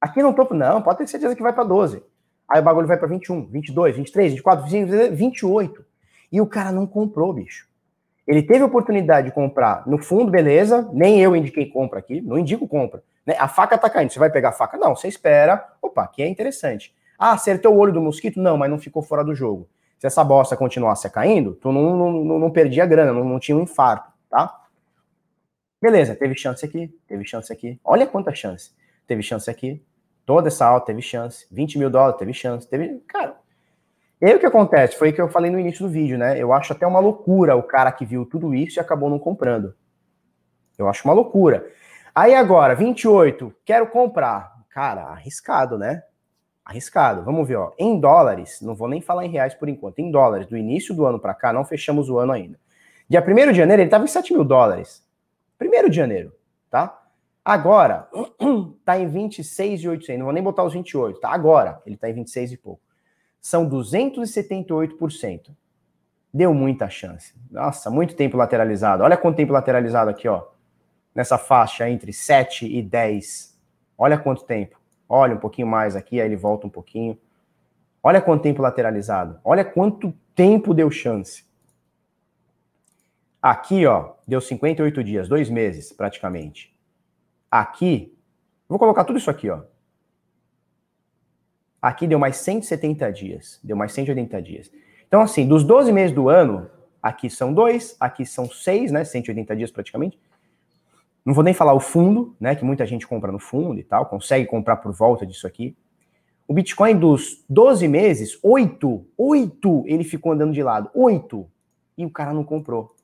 Aqui no topo, não, pode ter certeza que vai para 12. Aí o bagulho vai para 21, 22, 23, 24, 25, 28. E o cara não comprou, bicho. Ele teve a oportunidade de comprar no fundo, beleza, nem eu indiquei compra aqui, não indico compra. Né? A faca tá caindo, você vai pegar a faca? Não, você espera. Opa, aqui é interessante. Ah, acertou o olho do mosquito? Não, mas não ficou fora do jogo. Se essa bosta continuasse caindo, tu não, não, não, não perdia grana, não, não tinha um infarto, tá? Beleza, teve chance aqui, teve chance aqui. Olha quanta chance. Teve chance aqui, toda essa alta teve chance. 20 mil dólares teve chance. Teve. Cara, e aí o que acontece? Foi o que eu falei no início do vídeo, né? Eu acho até uma loucura o cara que viu tudo isso e acabou não comprando. Eu acho uma loucura. Aí agora, 28, quero comprar. Cara, arriscado, né? Arriscado. Vamos ver, ó. Em dólares, não vou nem falar em reais por enquanto. Em dólares, do início do ano para cá, não fechamos o ano ainda. Dia 1 de janeiro, ele estava em 7 mil dólares. 1 de janeiro, tá? Agora, tá em 26,800. Não vou nem botar os 28, tá? Agora, ele tá em 26 e pouco são 278%. Deu muita chance. Nossa, muito tempo lateralizado. Olha quanto tempo lateralizado aqui, ó. Nessa faixa entre 7 e 10. Olha quanto tempo. Olha um pouquinho mais aqui, aí ele volta um pouquinho. Olha quanto tempo lateralizado. Olha quanto tempo deu chance. Aqui, ó, deu 58 dias, dois meses praticamente. Aqui, vou colocar tudo isso aqui, ó. Aqui deu mais 170 dias. Deu mais 180 dias. Então, assim, dos 12 meses do ano, aqui são dois, aqui são seis, né? 180 dias praticamente. Não vou nem falar o fundo, né? Que muita gente compra no fundo e tal, consegue comprar por volta disso aqui. O Bitcoin dos 12 meses, 8, 8 ele ficou andando de lado, 8. E o cara não comprou.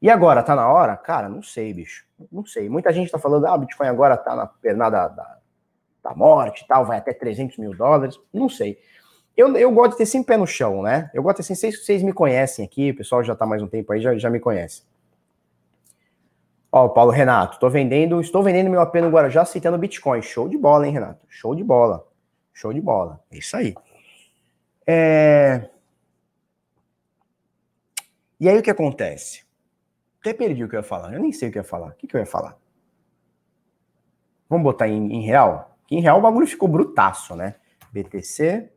E agora, tá na hora? Cara, não sei, bicho. Não sei. Muita gente tá falando, ah, o Bitcoin agora tá na pernada da, da morte tal, vai até 300 mil dólares, não sei. Eu, eu gosto de ter sempre pé no chão, né? Eu gosto de ter sempre, vocês, vocês me conhecem aqui, o pessoal já tá mais um tempo aí, já, já me conhece. Ó, o Paulo Renato, tô vendendo, estou vendendo meu AP no Guarujá aceitando Bitcoin. Show de bola, hein, Renato? Show de bola. Show de bola. É isso aí. É... E aí o que acontece? Até perdi o que eu ia falar. Eu nem sei o que eu ia falar. O que, que eu ia falar? Vamos botar em, em real? Que em real o bagulho ficou brutaço, né? BTC,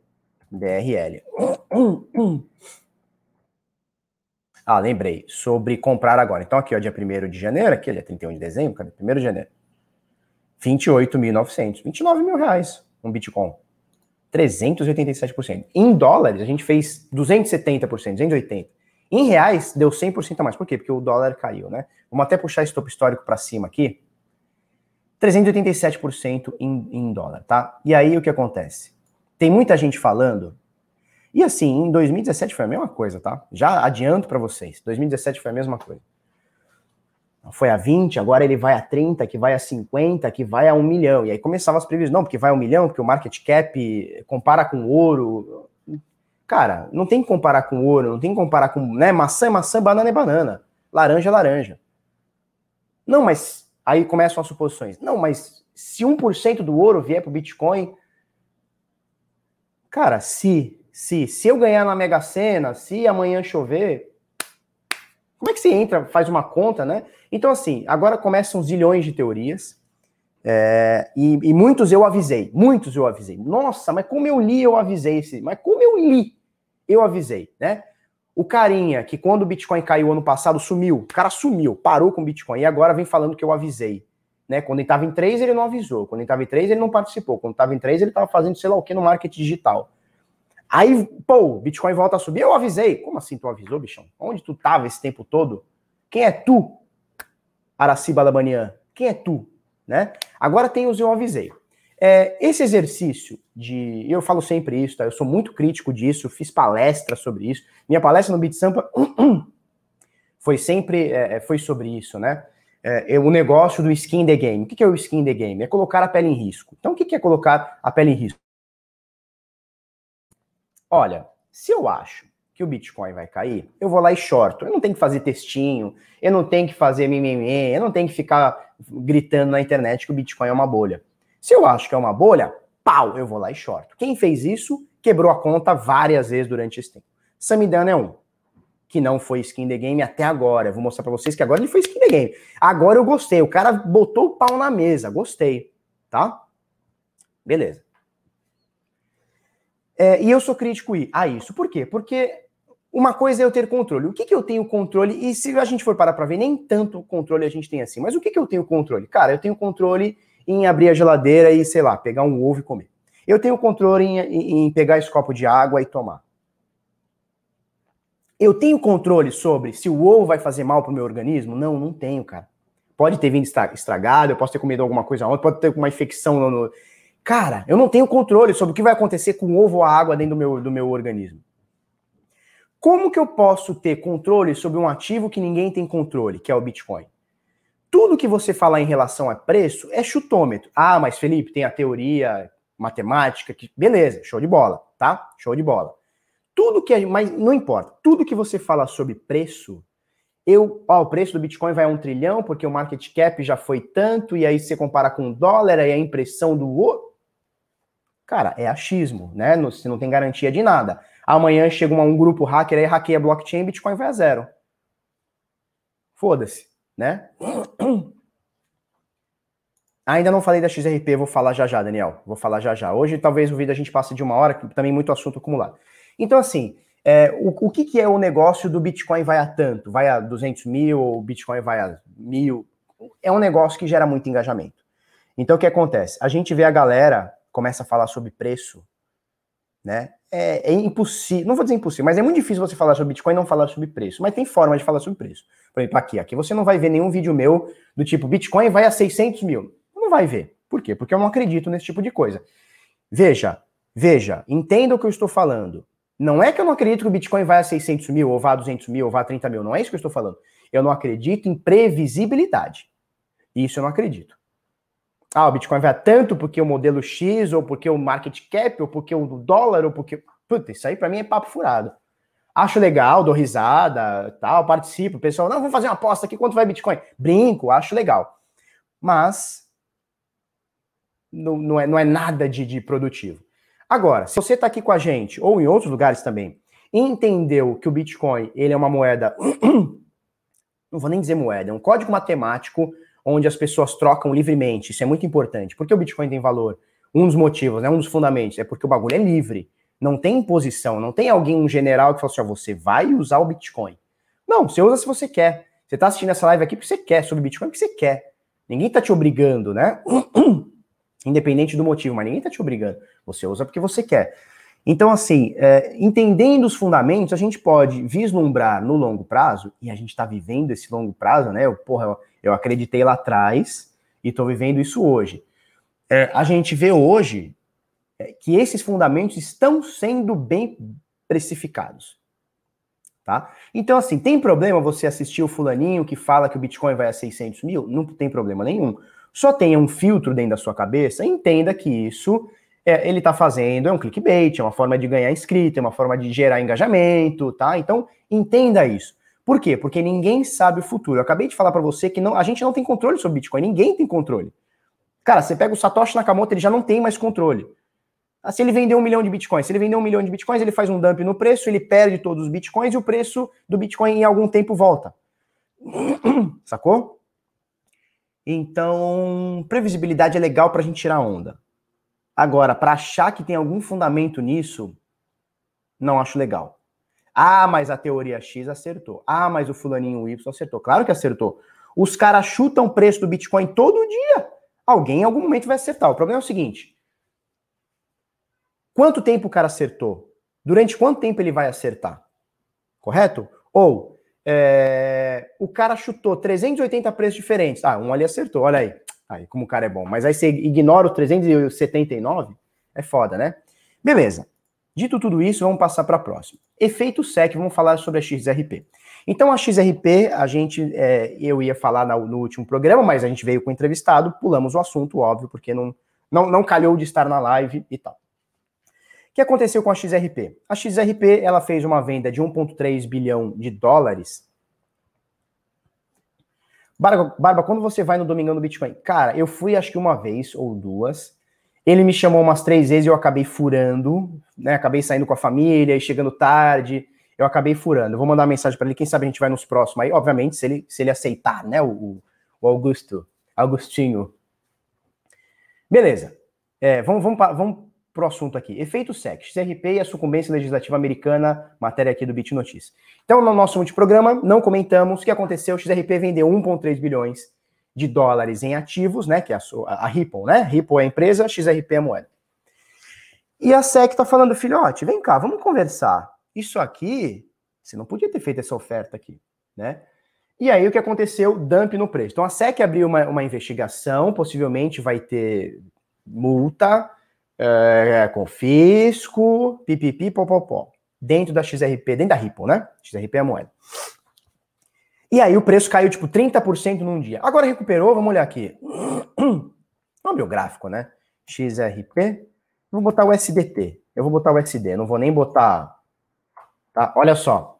BRL. Ah, lembrei. Sobre comprar agora. Então, aqui, ó, dia 1 de janeiro, aqui, dia 31 de dezembro, cadê? 1 de janeiro. 28.900. 29 mil reais um Bitcoin. 387%. Em dólares, a gente fez 270%, 280%. Em reais, deu 100% a mais. Por quê? Porque o dólar caiu, né? Vamos até puxar esse topo histórico para cima aqui. 387% em, em dólar, tá? E aí o que acontece? Tem muita gente falando. E assim, em 2017 foi a mesma coisa, tá? Já adianto para vocês. 2017 foi a mesma coisa. Foi a 20, agora ele vai a 30, que vai a 50, que vai a 1 milhão. E aí começavam as previsões, não, porque vai a 1 milhão, porque o market cap compara com ouro. Cara, não tem que comparar com ouro, não tem que comparar com, né, maçã é maçã, banana é banana, laranja é laranja. Não, mas Aí começam as suposições. Não, mas se 1% do ouro vier para o Bitcoin, cara, se, se, se eu ganhar na Mega Sena, se amanhã chover, como é que você entra, faz uma conta, né? Então, assim, agora começam zilhões de teorias. É, e, e, muitos eu avisei, muitos eu avisei. Nossa, mas como eu li, eu avisei esse. Mas como eu li, eu avisei, né? O carinha que quando o Bitcoin caiu ano passado sumiu, o cara sumiu, parou com o Bitcoin e agora vem falando que eu avisei. Né? Quando ele estava em 3, ele não avisou. Quando ele estava em 3, ele não participou. Quando estava em 3, ele estava fazendo sei lá o que no marketing digital. Aí, pô, Bitcoin volta a subir, eu avisei. Como assim tu avisou, bichão? Onde tu tava esse tempo todo? Quem é tu, Araci Balabanian? Quem é tu? Né? Agora tem os eu avisei. É, esse exercício de. Eu falo sempre isso, tá? Eu sou muito crítico disso, fiz palestra sobre isso. Minha palestra no Beat Sampa foi sempre é, é, foi sobre isso, né? é, é, o negócio do skin the game. O que é o skin the game? É colocar a pele em risco. Então, o que é colocar a pele em risco? Olha, se eu acho que o Bitcoin vai cair, eu vou lá e shorto. Eu não tenho que fazer textinho, eu não tenho que fazer mimimi, eu não tenho que ficar gritando na internet que o Bitcoin é uma bolha. Se eu acho que é uma bolha, pau, eu vou lá e shorto. Quem fez isso quebrou a conta várias vezes durante esse tempo. Samidana é um, que não foi skin the game até agora. Eu vou mostrar para vocês que agora ele foi skin the game. Agora eu gostei, o cara botou o pau na mesa, gostei, tá? Beleza. É, e eu sou crítico a isso. Por quê? Porque uma coisa é eu ter controle. O que, que eu tenho controle? E se a gente for parar para ver, nem tanto controle a gente tem assim. Mas o que, que eu tenho controle? Cara, eu tenho controle em abrir a geladeira e, sei lá, pegar um ovo e comer. Eu tenho controle em, em, pegar esse copo de água e tomar. Eu tenho controle sobre se o ovo vai fazer mal pro meu organismo? Não, não tenho, cara. Pode ter vindo estragado, eu posso ter comido alguma coisa ontem, pode ter uma infecção no Cara, eu não tenho controle sobre o que vai acontecer com o ovo ou a água dentro do meu, do meu organismo. Como que eu posso ter controle sobre um ativo que ninguém tem controle, que é o Bitcoin? Tudo que você falar em relação a preço é chutômetro. Ah, mas Felipe, tem a teoria matemática, que beleza, show de bola, tá? Show de bola. Tudo que mas não importa, tudo que você fala sobre preço, eu, ó, o preço do Bitcoin vai a um trilhão porque o market cap já foi tanto, e aí você compara com o dólar, aí a impressão do ouro. Cara, é achismo, né? Você não tem garantia de nada. Amanhã chega um grupo hacker aí, hackeia blockchain, Bitcoin vai a zero. Foda-se, né? Ainda não falei da XRP, vou falar já já, Daniel. Vou falar já já. Hoje talvez o vídeo a gente passe de uma hora, também muito assunto acumulado. Então, assim, é, o, o que, que, é o negócio do Bitcoin vai a tanto? Vai a 200 mil o Bitcoin vai a mil? É um negócio que gera muito engajamento. Então, o que acontece? A gente vê a galera começa a falar sobre preço, né? É, é, impossível, não vou dizer impossível, mas é muito difícil você falar sobre Bitcoin e não falar sobre preço. Mas tem forma de falar sobre preço. Por exemplo, aqui, aqui você não vai ver nenhum vídeo meu do tipo Bitcoin vai a 600 mil. Não vai ver. Por quê? Porque eu não acredito nesse tipo de coisa. Veja, veja, entenda o que eu estou falando. Não é que eu não acredito que o Bitcoin vai a 600 mil, ou vá a 200 mil, ou vá a 30 mil. Não é isso que eu estou falando. Eu não acredito em previsibilidade. Isso eu não acredito. Ah, o Bitcoin vai a tanto porque o modelo X, ou porque o market cap, ou porque o dólar, ou porque. Puta, isso aí para mim é papo furado. Acho legal, dou risada, tal, participo. O pessoal, não, vamos fazer uma aposta aqui, quanto vai Bitcoin? Brinco, acho legal. Mas não, não, é, não é nada de, de produtivo. Agora, se você está aqui com a gente, ou em outros lugares também, e entendeu que o Bitcoin ele é uma moeda. não vou nem dizer moeda, é um código matemático onde as pessoas trocam livremente. Isso é muito importante. Porque o Bitcoin tem valor? Um dos motivos, né, um dos fundamentos, é porque o bagulho é livre. Não tem imposição, não tem alguém, um general, que fala assim: ó, você vai usar o Bitcoin. Não, você usa se você quer. Você está assistindo essa live aqui porque você quer, sobre Bitcoin porque você quer. Ninguém está te obrigando, né? Independente do motivo, mas ninguém está te obrigando. Você usa porque você quer. Então, assim, é, entendendo os fundamentos, a gente pode vislumbrar no longo prazo, e a gente está vivendo esse longo prazo, né? Eu, porra, eu, eu acreditei lá atrás e estou vivendo isso hoje. É, a gente vê hoje que esses fundamentos estão sendo bem precificados. Tá? Então, assim, tem problema você assistir o fulaninho que fala que o Bitcoin vai a 600 mil? Não tem problema nenhum. Só tenha um filtro dentro da sua cabeça, entenda que isso é, ele está fazendo, é um clickbait, é uma forma de ganhar inscrito, é uma forma de gerar engajamento, tá? Então, entenda isso. Por quê? Porque ninguém sabe o futuro. Eu acabei de falar para você que não, a gente não tem controle sobre Bitcoin, ninguém tem controle. Cara, você pega o Satoshi Nakamoto, ele já não tem mais controle. Ah, se ele vender um milhão de bitcoins, se ele vender um milhão de bitcoins, ele faz um dump no preço, ele perde todos os bitcoins e o preço do bitcoin em algum tempo volta. Sacou? Então, previsibilidade é legal para a gente tirar onda. Agora, para achar que tem algum fundamento nisso, não acho legal. Ah, mas a teoria X acertou. Ah, mas o fulaninho Y acertou. Claro que acertou. Os caras chutam o preço do Bitcoin todo dia. Alguém em algum momento vai acertar. O problema é o seguinte: quanto tempo o cara acertou? Durante quanto tempo ele vai acertar? Correto? Ou é, o cara chutou 380 preços diferentes. Ah, um ali acertou, olha aí. Aí, como o cara é bom. Mas aí você ignora o 379, é foda, né? Beleza. Dito tudo isso, vamos passar para a próxima. Efeito SEC, vamos falar sobre a XRP. Então a XRP, a gente, é, eu ia falar no, no, último programa, mas a gente veio com o entrevistado, pulamos o assunto, óbvio, porque não, não, não calhou de estar na live e tal. O que aconteceu com a XRP? A XRP ela fez uma venda de 1,3 bilhão de dólares. Barba, Barba, quando você vai no Domingão do Bitcoin? Cara, eu fui acho que uma vez ou duas. Ele me chamou umas três vezes e eu acabei furando, né? Acabei saindo com a família e chegando tarde eu acabei furando. Eu vou mandar uma mensagem para ele, quem sabe a gente vai nos próximos aí, obviamente, se ele, se ele aceitar, né, o, o Augusto, Augustinho. Beleza. É, vamos, vamos, vamos pro assunto aqui. Efeito SEC, XRP e a sucumbência legislativa americana, matéria aqui do Bit Notícias. Então, no nosso último programa, não comentamos o que aconteceu. O XRP vendeu 1,3 bilhões de dólares em ativos, né? Que é a, a, a Ripple, né? Ripple é a empresa, XRP é a moeda. E a SEC tá falando, filhote, vem cá, vamos conversar. Isso aqui, você não podia ter feito essa oferta aqui, né? E aí o que aconteceu? Dump no preço. Então a SEC abriu uma, uma investigação, possivelmente vai ter multa, é, confisco, pipipi, popopó. Dentro da XRP, dentro da Ripple, né? XRP é a moeda. E aí o preço caiu tipo 30% num dia. Agora recuperou, vamos olhar aqui. Olha o meu gráfico, né? XRP. Vou botar o SDT. Eu vou botar o SD, não vou nem botar Tá? Olha só.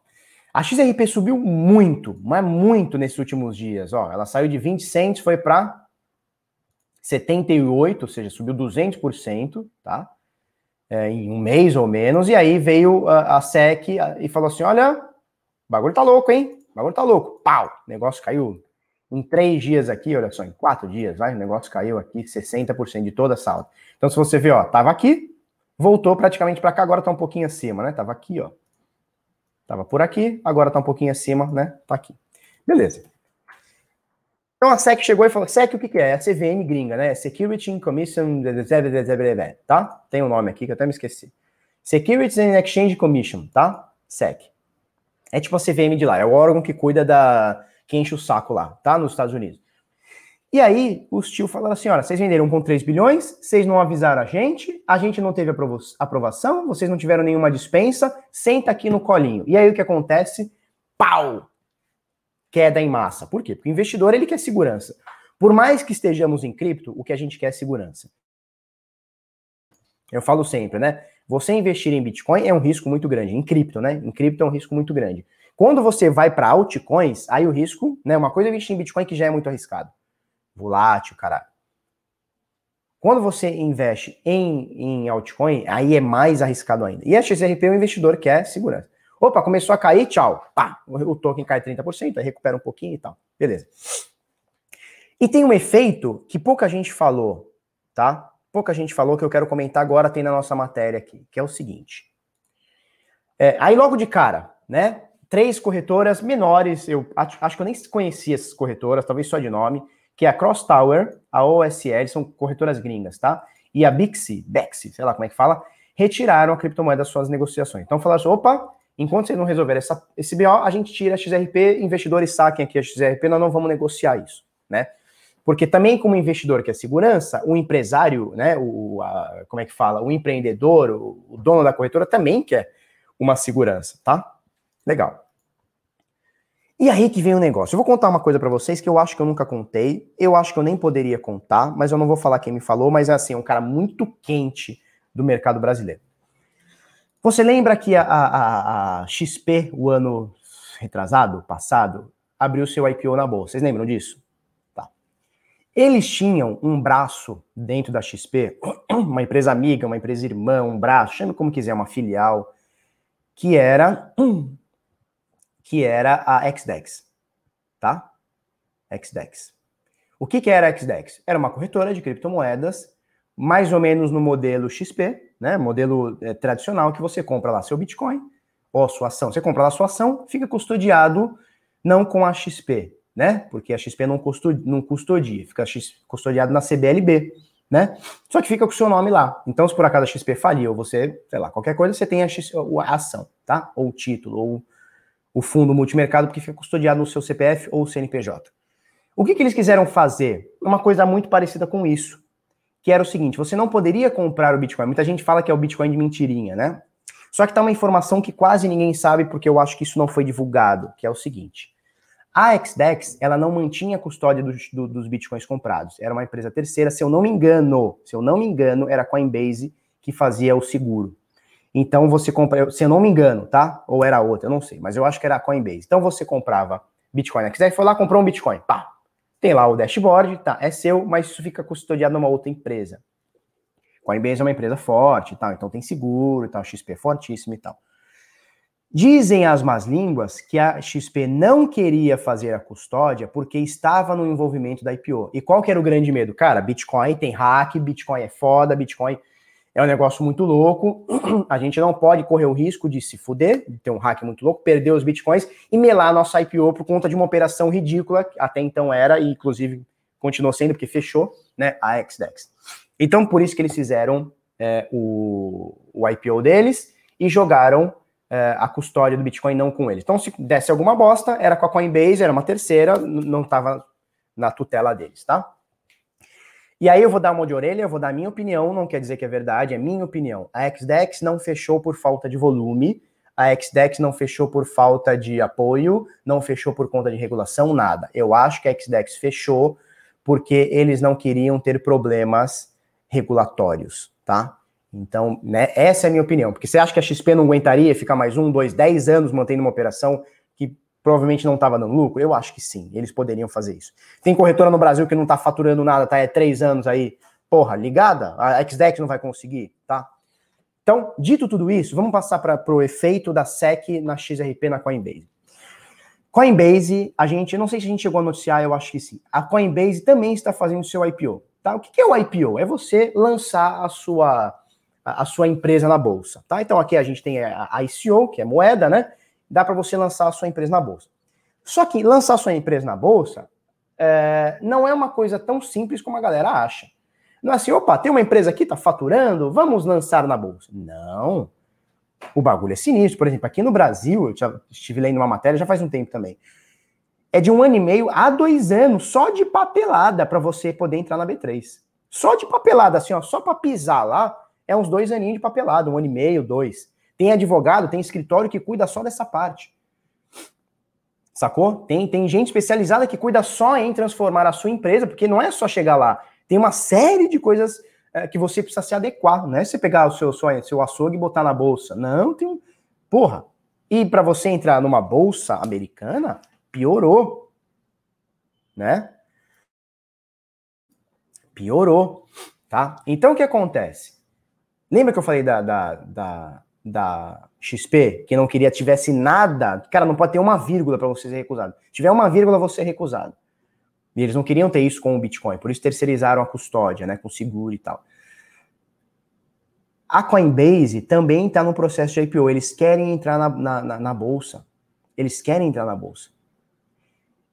A XRP subiu muito, mas muito nesses últimos dias. Ó, ela saiu de 20 cents, foi para 78, ou seja, subiu 200%, tá? É, em um mês ou menos. E aí veio a, a SEC e falou assim: olha, o bagulho tá louco, hein? O bagulho tá louco. Pau! O negócio caiu em três dias aqui, olha só, em quatro dias, vai, o negócio caiu aqui 60% de toda a sala. Então, se você ver, ó, tava aqui, voltou praticamente para cá, agora tá um pouquinho acima, né? Tava aqui, ó. Tava por aqui, agora tá um pouquinho acima, né? Tá aqui. Beleza. Então a SEC chegou e falou: SEC o que, que é? É a CVM gringa, né? Security Commission, tá? Tem um nome aqui que eu até me esqueci. Securities and Exchange Commission, tá? SEC. É tipo a CVM de lá, é o órgão que cuida da. que enche o saco lá, tá? Nos Estados Unidos. E aí, os tio falaram assim: olha, vocês venderam com 3 bilhões, vocês não avisaram a gente, a gente não teve aprovação, vocês não tiveram nenhuma dispensa, senta aqui no colinho. E aí o que acontece? Pau! Queda em massa. Por quê? Porque o investidor ele quer segurança. Por mais que estejamos em cripto, o que a gente quer é segurança. Eu falo sempre, né? Você investir em Bitcoin é um risco muito grande. Em cripto, né? Em cripto é um risco muito grande. Quando você vai para altcoins, aí o risco, né? Uma coisa é investir em Bitcoin que já é muito arriscado volátil, caralho. Quando você investe em, em altcoin, aí é mais arriscado ainda. E a XRP é um investidor que é segurança. Opa, começou a cair, tchau. Pá, o token cai 30%, aí recupera um pouquinho e tal. Beleza. E tem um efeito que pouca gente falou, tá? Pouca gente falou que eu quero comentar agora, tem na nossa matéria aqui, que é o seguinte. É, aí logo de cara, né? Três corretoras menores, eu acho, que eu nem conhecia essas corretoras, talvez só de nome que é a Cross Tower, a OSL, são corretoras gringas, tá? E a Bixi, Bexi, sei lá como é que fala, retiraram a criptomoeda das suas negociações. Então falaram assim, opa, enquanto vocês não resolverem essa, esse BO, a gente tira a XRP, investidores saquem aqui a XRP, nós não vamos negociar isso, né? Porque também como investidor que é segurança, o empresário, né, o, a, como é que fala, o empreendedor, o, o dono da corretora também quer uma segurança, tá? Legal. E aí que vem o negócio. Eu vou contar uma coisa para vocês que eu acho que eu nunca contei, eu acho que eu nem poderia contar, mas eu não vou falar quem me falou, mas é assim, é um cara muito quente do mercado brasileiro. Você lembra que a, a, a XP, o ano retrasado, passado, abriu seu IPO na bolsa? Vocês lembram disso? Tá. Eles tinham um braço dentro da XP, uma empresa amiga, uma empresa irmã, um braço, chame como quiser, uma filial, que era que era a XDEX, tá? XDEX. O que, que era a XDEX? Era uma corretora de criptomoedas, mais ou menos no modelo XP, né? Modelo é, tradicional que você compra lá seu Bitcoin ou sua ação. Você compra lá sua ação, fica custodiado não com a XP, né? Porque a XP não, custodia, não custodia fica custodiado na CBLB, né? Só que fica com o seu nome lá. Então, se por acaso a XP falir ou você, sei lá, qualquer coisa, você tem a, X, a ação, tá? Ou o título, ou o fundo multimercado, porque fica custodiado no seu CPF ou CNPJ. O que, que eles quiseram fazer? Uma coisa muito parecida com isso, que era o seguinte: você não poderia comprar o Bitcoin. Muita gente fala que é o Bitcoin de mentirinha, né? Só que tá uma informação que quase ninguém sabe, porque eu acho que isso não foi divulgado, que é o seguinte. A XDEX, ela não mantinha a custódia dos, do, dos bitcoins comprados. Era uma empresa terceira, se eu não me engano, se eu não me engano, era a Coinbase que fazia o seguro. Então você compra, se eu não me engano, tá? Ou era outra, eu não sei, mas eu acho que era a Coinbase. Então você comprava Bitcoin XDEX, foi lá, comprou um Bitcoin, pá. Tem lá o dashboard, tá? É seu, mas isso fica custodiado numa outra empresa. Coinbase é uma empresa forte e tal, então tem seguro e tal, XP é fortíssimo e tal. Dizem as más línguas que a XP não queria fazer a custódia porque estava no envolvimento da IPO. E qual que era o grande medo? Cara, Bitcoin tem hack, Bitcoin é foda, Bitcoin é um negócio muito louco. A gente não pode correr o risco de se fuder, de ter um hack muito louco, perder os bitcoins e melar a nossa IPO por conta de uma operação ridícula, até então era, e inclusive continuou sendo, porque fechou, né, a XDEX. Então, por isso que eles fizeram é, o, o IPO deles e jogaram é, a custódia do Bitcoin não com eles. Então, se desse alguma bosta, era com a Coinbase, era uma terceira, não estava na tutela deles, tá? E aí eu vou dar uma de orelha, eu vou dar minha opinião, não quer dizer que é verdade, é minha opinião. A XDEX não fechou por falta de volume, a XDEX não fechou por falta de apoio, não fechou por conta de regulação, nada. Eu acho que a XDEX fechou porque eles não queriam ter problemas regulatórios, tá? Então, né, essa é a minha opinião. Porque você acha que a XP não aguentaria ficar mais um, dois, dez anos mantendo uma operação provavelmente não estava dando lucro? Eu acho que sim, eles poderiam fazer isso. Tem corretora no Brasil que não está faturando nada, tá? É três anos aí, porra, ligada? A XDEX não vai conseguir, tá? Então, dito tudo isso, vamos passar para o efeito da SEC na XRP na Coinbase. Coinbase, a gente, não sei se a gente chegou a noticiar, eu acho que sim. A Coinbase também está fazendo seu IPO. Tá? O que é o IPO? É você lançar a sua, a sua empresa na bolsa. Tá? Então aqui a gente tem a ICO, que é moeda, né? Dá para você lançar a sua empresa na bolsa. Só que lançar a sua empresa na bolsa é, não é uma coisa tão simples como a galera acha. Não é assim, opa, tem uma empresa aqui, tá faturando, vamos lançar na bolsa. Não. O bagulho é sinistro. Por exemplo, aqui no Brasil, eu já estive lendo uma matéria já faz um tempo também é de um ano e meio a dois anos só de papelada para você poder entrar na B3. Só de papelada, assim, ó, só para pisar lá, é uns dois aninhos de papelada, um ano e meio, dois. Tem advogado, tem escritório que cuida só dessa parte. Sacou? Tem, tem gente especializada que cuida só em transformar a sua empresa, porque não é só chegar lá. Tem uma série de coisas é, que você precisa se adequar. Não é você pegar o seu, seu, seu açougue e botar na bolsa. Não, tem. Porra. E para você entrar numa bolsa americana, piorou, né? Piorou, tá? Então o que acontece? Lembra que eu falei da, da, da, da XP, que não queria tivesse nada? Cara, não pode ter uma vírgula para você ser recusado. Se tiver uma vírgula, você é recusado. E eles não queriam ter isso com o Bitcoin, por isso terceirizaram a custódia, né, com seguro e tal. A Coinbase também está no processo de IPO, eles querem entrar na, na, na, na bolsa. Eles querem entrar na bolsa.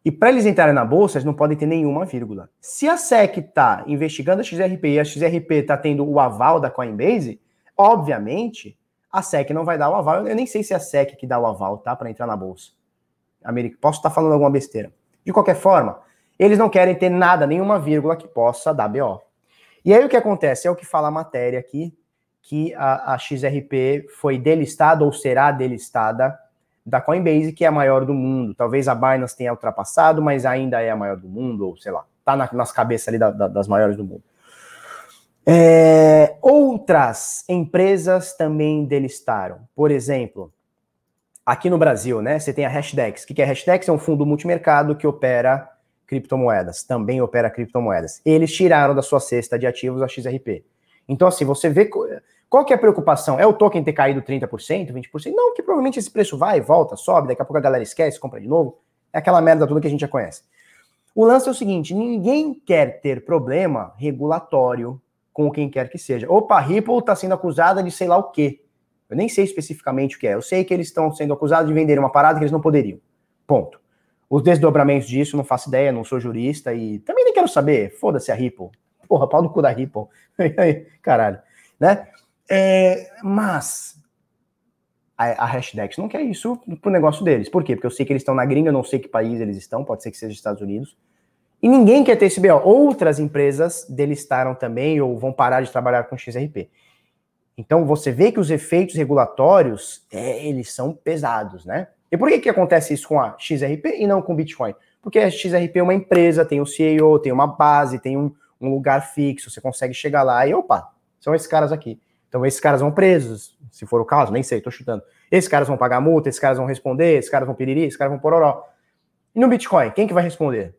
E para eles entrarem na bolsa, eles não podem ter nenhuma vírgula. Se a SEC está investigando a XRP e a XRP está tendo o aval da Coinbase, obviamente a SEC não vai dar o aval. Eu nem sei se é a SEC que dá o aval, tá? Para entrar na bolsa. América, posso estar tá falando alguma besteira. De qualquer forma, eles não querem ter nada, nenhuma vírgula que possa dar BO. E aí o que acontece? É o que fala a matéria aqui, que a, a XRP foi delistada ou será delistada da Coinbase, que é a maior do mundo. Talvez a Binance tenha ultrapassado, mas ainda é a maior do mundo, ou sei lá, tá na, nas cabeças ali da, da, das maiores do mundo. É, outras empresas também delistaram. Por exemplo, aqui no Brasil, né? Você tem a Hashdex. O que é Hashdex? É um fundo multimercado que opera criptomoedas, também opera criptomoedas. Eles tiraram da sua cesta de ativos a XRP. Então, assim, você vê qual que é a preocupação? É o token ter caído 30%, 20%? Não, que provavelmente esse preço vai, volta, sobe, daqui a pouco a galera esquece, compra de novo. É aquela merda toda que a gente já conhece. O lance é o seguinte: ninguém quer ter problema regulatório com quem quer que seja. Opa, Ripple está sendo acusada de sei lá o quê. Eu nem sei especificamente o que é. Eu sei que eles estão sendo acusados de vender uma parada que eles não poderiam. Ponto. Os desdobramentos disso, não faço ideia, não sou jurista e também nem quero saber. Foda-se a Ripple. Porra, pau no cu da Ripple. Caralho. Né? É, mas a, a Hashdex não quer isso pro negócio deles. Por quê? Porque eu sei que eles estão na gringa, não sei que país eles estão, pode ser que seja Estados Unidos. E ninguém quer ter esse BO. Outras empresas delistaram também ou vão parar de trabalhar com XRP. Então você vê que os efeitos regulatórios, é, eles são pesados, né? E por que, que acontece isso com a XRP e não com Bitcoin? Porque a XRP é uma empresa, tem o CEO, tem uma base, tem um, um lugar fixo, você consegue chegar lá e opa, são esses caras aqui. Então esses caras vão presos, se for o caso, nem sei, tô chutando. Esses caras vão pagar multa, esses caras vão responder, esses caras vão piriri, esses caras vão pororó. E no Bitcoin, quem que vai responder?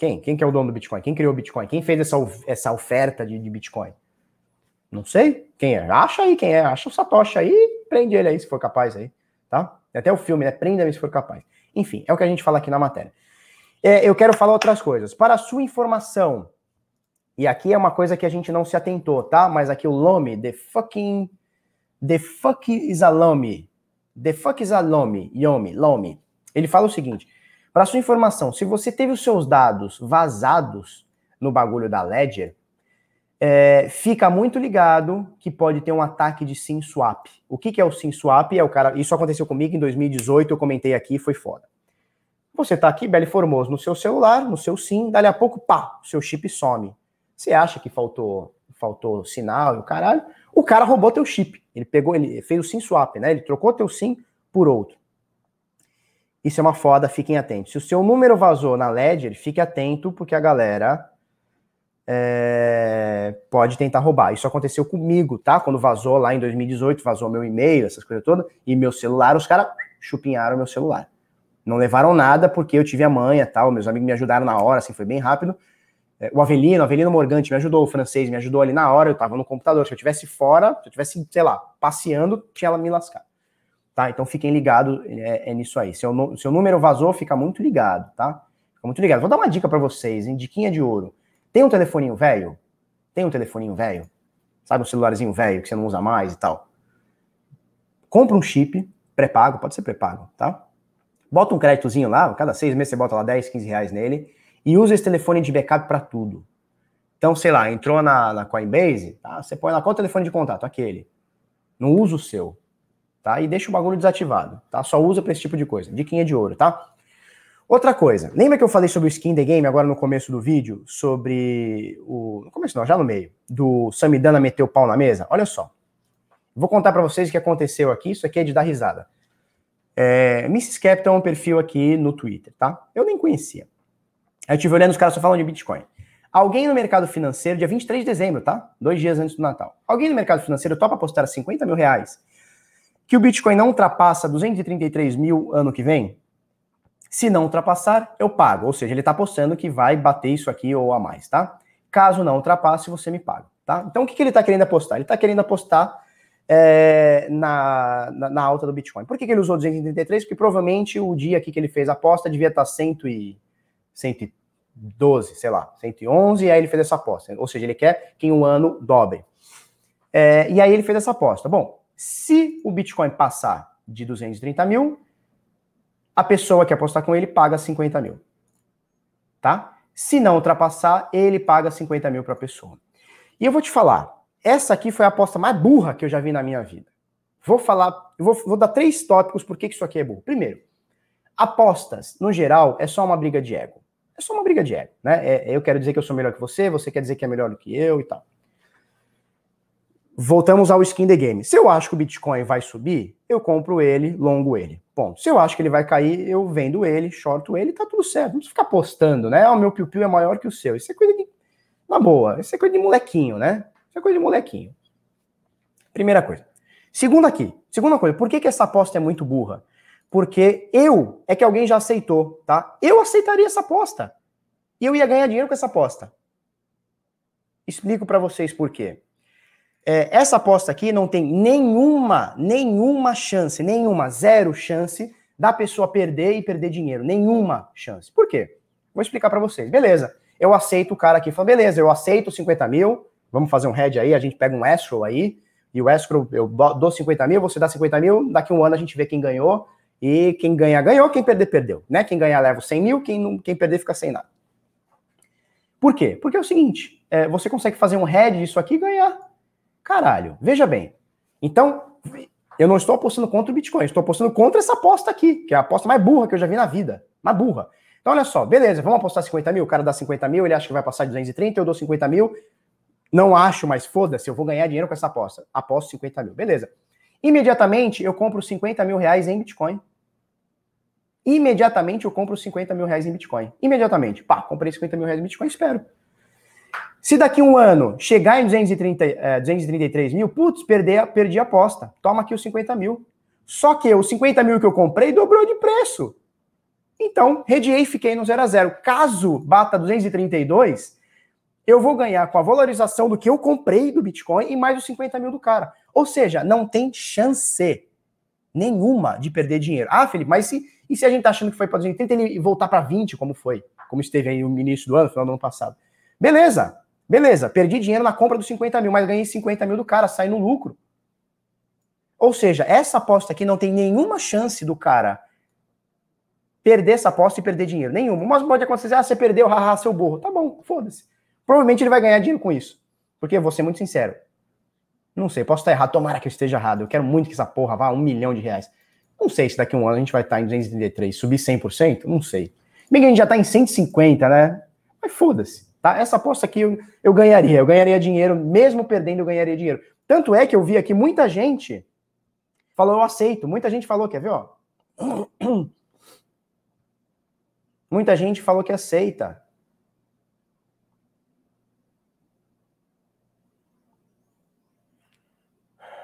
Quem? Quem que é o dono do Bitcoin? Quem criou o Bitcoin? Quem fez essa, essa oferta de, de Bitcoin? Não sei quem é. Acha aí quem é. Acha o Satoshi aí, prende ele aí se for capaz aí, tá? Até o filme, né? Prenda-me se for capaz. Enfim, é o que a gente fala aqui na matéria. É, eu quero falar outras coisas. Para sua informação, e aqui é uma coisa que a gente não se atentou, tá? Mas aqui o Lomi, the fucking. The fuck is a Lomi. The fuck is a Lomi. Yomi, Lomi. Ele fala o seguinte: para sua informação, se você teve os seus dados vazados no bagulho da Ledger, é, fica muito ligado que pode ter um ataque de SIM swap. O que, que é o SIM swap? É o cara. Isso aconteceu comigo em 2018, eu comentei aqui, foi foda. Você tá aqui, Belo Formoso, no seu celular, no seu SIM, dali a pouco, pá, seu chip some. Você acha que faltou faltou sinal e o caralho? O cara roubou teu chip. Ele pegou, ele fez o SIM swap, né? Ele trocou teu SIM por outro. Isso é uma foda, fiquem atentos. Se o seu número vazou na Ledger, fique atento, porque a galera é, pode tentar roubar. Isso aconteceu comigo, tá? Quando vazou lá em 2018, vazou meu e-mail, essas coisas todas, e meu celular, os caras chupinharam meu celular. Não levaram nada porque eu tive a manha, tal, meus amigos me ajudaram na hora, assim, foi bem rápido. É, o Avelino, o Avelino Morgante me ajudou, o francês me ajudou ali na hora, eu tava no computador. Se eu tivesse fora, se eu tivesse, sei lá, passeando, tinha ela me lascar. Tá? Então fiquem ligados é, é nisso aí. Seu, seu número vazou, fica muito ligado, tá? Fica muito ligado. Vou dar uma dica para vocês, hein? Diquinha de ouro. Tem um telefoninho velho? Tem um telefoninho velho? Sabe, um celularzinho velho que você não usa mais e tal? Compra um chip pré-pago, pode ser pré-pago, tá? Bota um créditozinho lá, cada seis meses você bota lá 10, 15 reais nele e usa esse telefone de backup para tudo. Então, sei lá, entrou na, na Coinbase, tá? Você põe lá qual telefone de contato? Aquele. Não usa o seu, tá? E deixa o bagulho desativado, tá? Só usa para esse tipo de coisa. Diquinha de ouro, tá? Outra coisa, lembra que eu falei sobre o skin the game agora no começo do vídeo? Sobre o. No começo não, já no meio. Do Samidana meter o pau na mesa? Olha só. Vou contar para vocês o que aconteceu aqui. Isso aqui é de dar risada. É, Mrs. Capital é um perfil aqui no Twitter, tá? Eu nem conhecia. Aí eu tive olhando, os caras só falam de Bitcoin. Alguém no mercado financeiro, dia 23 de dezembro, tá? Dois dias antes do Natal. Alguém no mercado financeiro topa apostar 50 mil reais que o Bitcoin não ultrapassa 233 mil ano que vem? Se não ultrapassar, eu pago. Ou seja, ele está apostando que vai bater isso aqui ou a mais, tá? Caso não ultrapasse, você me paga, tá? Então, o que, que ele está querendo apostar? Ele está querendo apostar é, na, na, na, alta do Bitcoin. Por que, que ele usou 233? Porque provavelmente o dia aqui que ele fez a aposta devia estar 100 e, 100 12, sei lá, 111, e aí ele fez essa aposta. Ou seja, ele quer que em um ano dobre. É, e aí ele fez essa aposta. Bom, se o Bitcoin passar de 230 mil, a pessoa que apostar com ele paga 50 mil. Tá? Se não ultrapassar, ele paga 50 mil para a pessoa. E eu vou te falar, essa aqui foi a aposta mais burra que eu já vi na minha vida. Vou falar, eu vou, vou dar três tópicos por que isso aqui é burro. Primeiro, apostas, no geral, é só uma briga de ego. É só uma briga de ego, né? É, eu quero dizer que eu sou melhor que você, você quer dizer que é melhor do que eu e tal. Voltamos ao skin the game. Se eu acho que o Bitcoin vai subir, eu compro ele, longo ele. Ponto. Se eu acho que ele vai cair, eu vendo ele, shorto ele, tá tudo certo. Não precisa ficar postando, né? Ah, o meu piu-piu é maior que o seu. Isso é coisa de. Na boa, isso é coisa de molequinho, né? Isso é coisa de molequinho. Primeira coisa. Segunda aqui. Segunda coisa, por que, que essa aposta é muito burra? Porque eu é que alguém já aceitou, tá? Eu aceitaria essa aposta. E eu ia ganhar dinheiro com essa aposta. Explico para vocês por quê. É, essa aposta aqui não tem nenhuma, nenhuma chance, nenhuma, zero chance da pessoa perder e perder dinheiro. Nenhuma chance. Por quê? Vou explicar para vocês. Beleza, eu aceito o cara aqui. Fala, beleza, eu aceito 50 mil. Vamos fazer um head aí, a gente pega um escrow aí. E o escrow, eu dou 50 mil, você dá 50 mil. Daqui um ano a gente vê quem ganhou. E quem ganhar, ganhou, quem perder, perdeu. Né? Quem ganhar leva os 100 mil, quem, não, quem perder fica sem nada. Por quê? Porque é o seguinte, é, você consegue fazer um head disso aqui e ganhar. Caralho, veja bem. Então, eu não estou apostando contra o Bitcoin, estou apostando contra essa aposta aqui, que é a aposta mais burra que eu já vi na vida. Mais burra. Então, olha só, beleza, vamos apostar 50 mil, o cara dá 50 mil, ele acha que vai passar de 230, eu dou 50 mil, Não acho, mas foda-se, eu vou ganhar dinheiro com essa aposta. Aposto 50 mil. Beleza. Imediatamente eu compro 50 mil reais em Bitcoin. Imediatamente eu compro 50 mil reais em Bitcoin. Imediatamente. Pá, comprei 50 mil reais em Bitcoin, espero. Se daqui um ano chegar em 230, é, 233 mil, putz, perdi, perdi a aposta. Toma aqui os 50 mil. Só que os 50 mil que eu comprei dobrou de preço. Então, rediei e fiquei no 0 a 0. Caso bata 232, eu vou ganhar com a valorização do que eu comprei do Bitcoin e mais os 50 mil do cara. Ou seja, não tem chance nenhuma de perder dinheiro. Ah, Felipe, mas se, e se a gente tá achando que foi para 230 ele voltar para 20, como foi? Como esteve aí no início do ano, final do ano passado. Beleza, beleza. Perdi dinheiro na compra dos 50 mil, mas ganhei 50 mil do cara, sai no lucro. Ou seja, essa aposta aqui não tem nenhuma chance do cara perder essa aposta e perder dinheiro. Nenhuma. Mas pode acontecer, ah, você perdeu, haha, seu burro. Tá bom, foda-se. Provavelmente ele vai ganhar dinheiro com isso. Porque eu vou ser muito sincero. Não sei, posso estar errado, tomara que eu esteja errado. Eu quero muito que essa porra vá a um milhão de reais. Não sei se daqui a um ano a gente vai estar em 233, subir 100%, não sei. Bem que a gente já está em 150, né? Mas foda-se, tá? Essa aposta aqui eu, eu ganharia, eu ganharia dinheiro, mesmo perdendo eu ganharia dinheiro. Tanto é que eu vi aqui muita gente falou, eu aceito. Muita gente falou, quer ver, ó? Muita gente falou que aceita.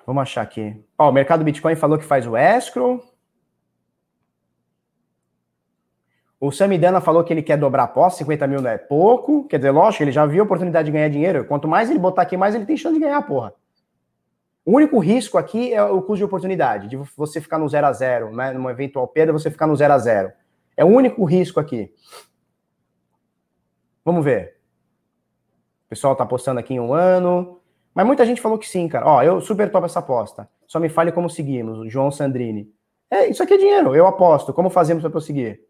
Vamos achar aqui. Ó, o mercado Bitcoin falou que faz o escrow. O Samidana falou que ele quer dobrar a aposta, 50 mil não é pouco. Quer dizer, lógico, ele já viu a oportunidade de ganhar dinheiro. Quanto mais ele botar aqui, mais ele tem chance de ganhar, porra. O único risco aqui é o custo de oportunidade, de você ficar no 0 a 0 né? Numa eventual perda, você ficar no 0 a 0 É o único risco aqui. Vamos ver. O pessoal tá apostando aqui em um ano. Mas muita gente falou que sim, cara. Ó, eu super top essa aposta. Só me fale como seguimos. O João Sandrini. É, isso aqui é dinheiro. Eu aposto. Como fazemos para prosseguir?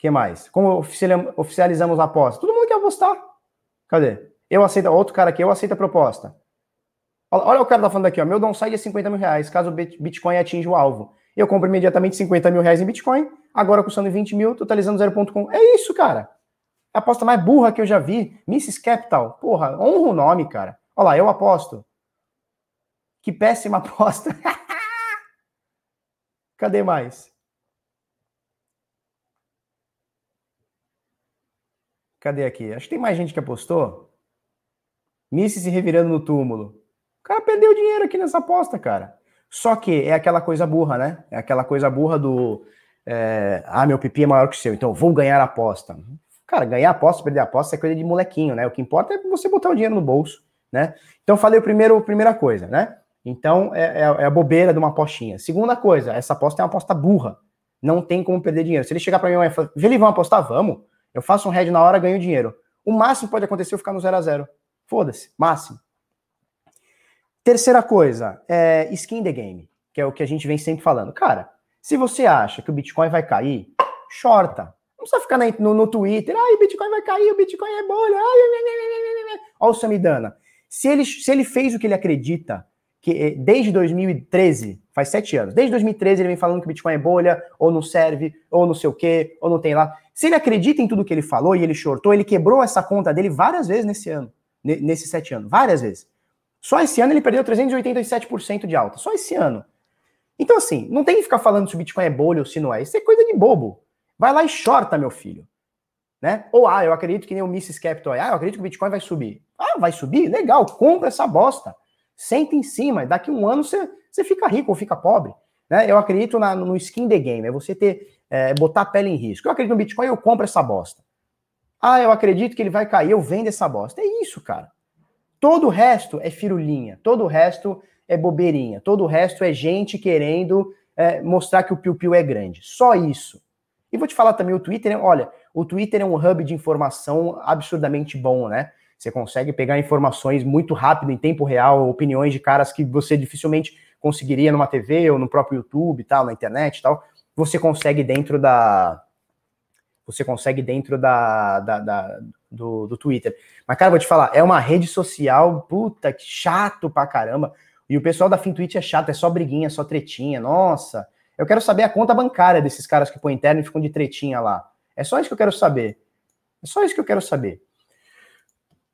Que mais? Como oficializamos a aposta? Todo mundo quer apostar. Cadê? Eu aceito. Outro cara aqui, eu aceito a proposta. Olha o cara tá falando aqui, ó. Meu downside é 50 mil reais, caso o Bitcoin atinja o alvo. Eu compro imediatamente 50 mil reais em Bitcoin, agora custando 20 mil, totalizando 0.com. É isso, cara. É a aposta mais burra que eu já vi. Mrs. Capital. Porra, honra o nome, cara. Olha lá, eu aposto. Que péssima aposta. Cadê mais? Cadê aqui? Acho que tem mais gente que apostou. Missy se revirando no túmulo. O cara perdeu dinheiro aqui nessa aposta, cara. Só que é aquela coisa burra, né? É aquela coisa burra do. É, ah, meu pipi é maior que o seu, então vou ganhar a aposta. Cara, ganhar aposta, perder aposta é coisa de molequinho, né? O que importa é você botar o dinheiro no bolso, né? Então, falei o primeiro, a primeira coisa, né? Então, é, é, é, a bobeira de uma apostinha. Segunda coisa, essa aposta é uma aposta burra. Não tem como perder dinheiro. Se ele chegar para mim e falar, Vê, vamos apostar? Vamos. Eu faço um head na hora, ganho dinheiro. O máximo pode acontecer é eu ficar no 0 a 0 Foda-se, máximo. Terceira coisa, é skin the game, que é o que a gente vem sempre falando. Cara, se você acha que o Bitcoin vai cair, shorta. Não precisa ficar no, no Twitter, ai, o Bitcoin vai cair, o Bitcoin é bolha, ai, olha o Samidana. Se ele, se ele fez o que ele acredita, que eh, desde 2013, faz sete anos, desde 2013 ele vem falando que o Bitcoin é bolha, ou não serve, ou não sei o quê, ou não tem lá. Se ele acredita em tudo que ele falou e ele shortou, ele quebrou essa conta dele várias vezes nesse ano, nesses sete anos, várias vezes. Só esse ano ele perdeu 387% de alta. Só esse ano. Então, assim, não tem que ficar falando se o Bitcoin é bolha ou se não é. Isso é coisa de bobo. Vai lá e shorta, meu filho. Né? Ou, ah, eu acredito que nem o Mrs. Capital. Ah, eu acredito que o Bitcoin vai subir. Ah, vai subir? Legal, compra essa bosta. Senta em cima. Daqui um ano você, você fica rico ou fica pobre. Né? Eu acredito na, no skin the game. É você ter, é, botar a pele em risco. Eu acredito no Bitcoin, eu compro essa bosta. Ah, eu acredito que ele vai cair, eu vendo essa bosta. É isso, cara. Todo o resto é firulinha, todo o resto é bobeirinha, todo o resto é gente querendo é, mostrar que o piu-piu é grande. Só isso. E vou te falar também, o Twitter, olha, o Twitter é um hub de informação absurdamente bom, né? Você consegue pegar informações muito rápido, em tempo real, opiniões de caras que você dificilmente conseguiria numa TV ou no próprio YouTube, tal, na internet tal. Você consegue dentro da, você consegue dentro da, da, da do, do, Twitter. Mas, cara, vou te falar, é uma rede social, puta, que chato pra caramba. E o pessoal da FinTwitch é chato, é só briguinha, é só tretinha. Nossa, eu quero saber a conta bancária desses caras que põem interno e ficam de tretinha lá. É só isso que eu quero saber. É só isso que eu quero saber.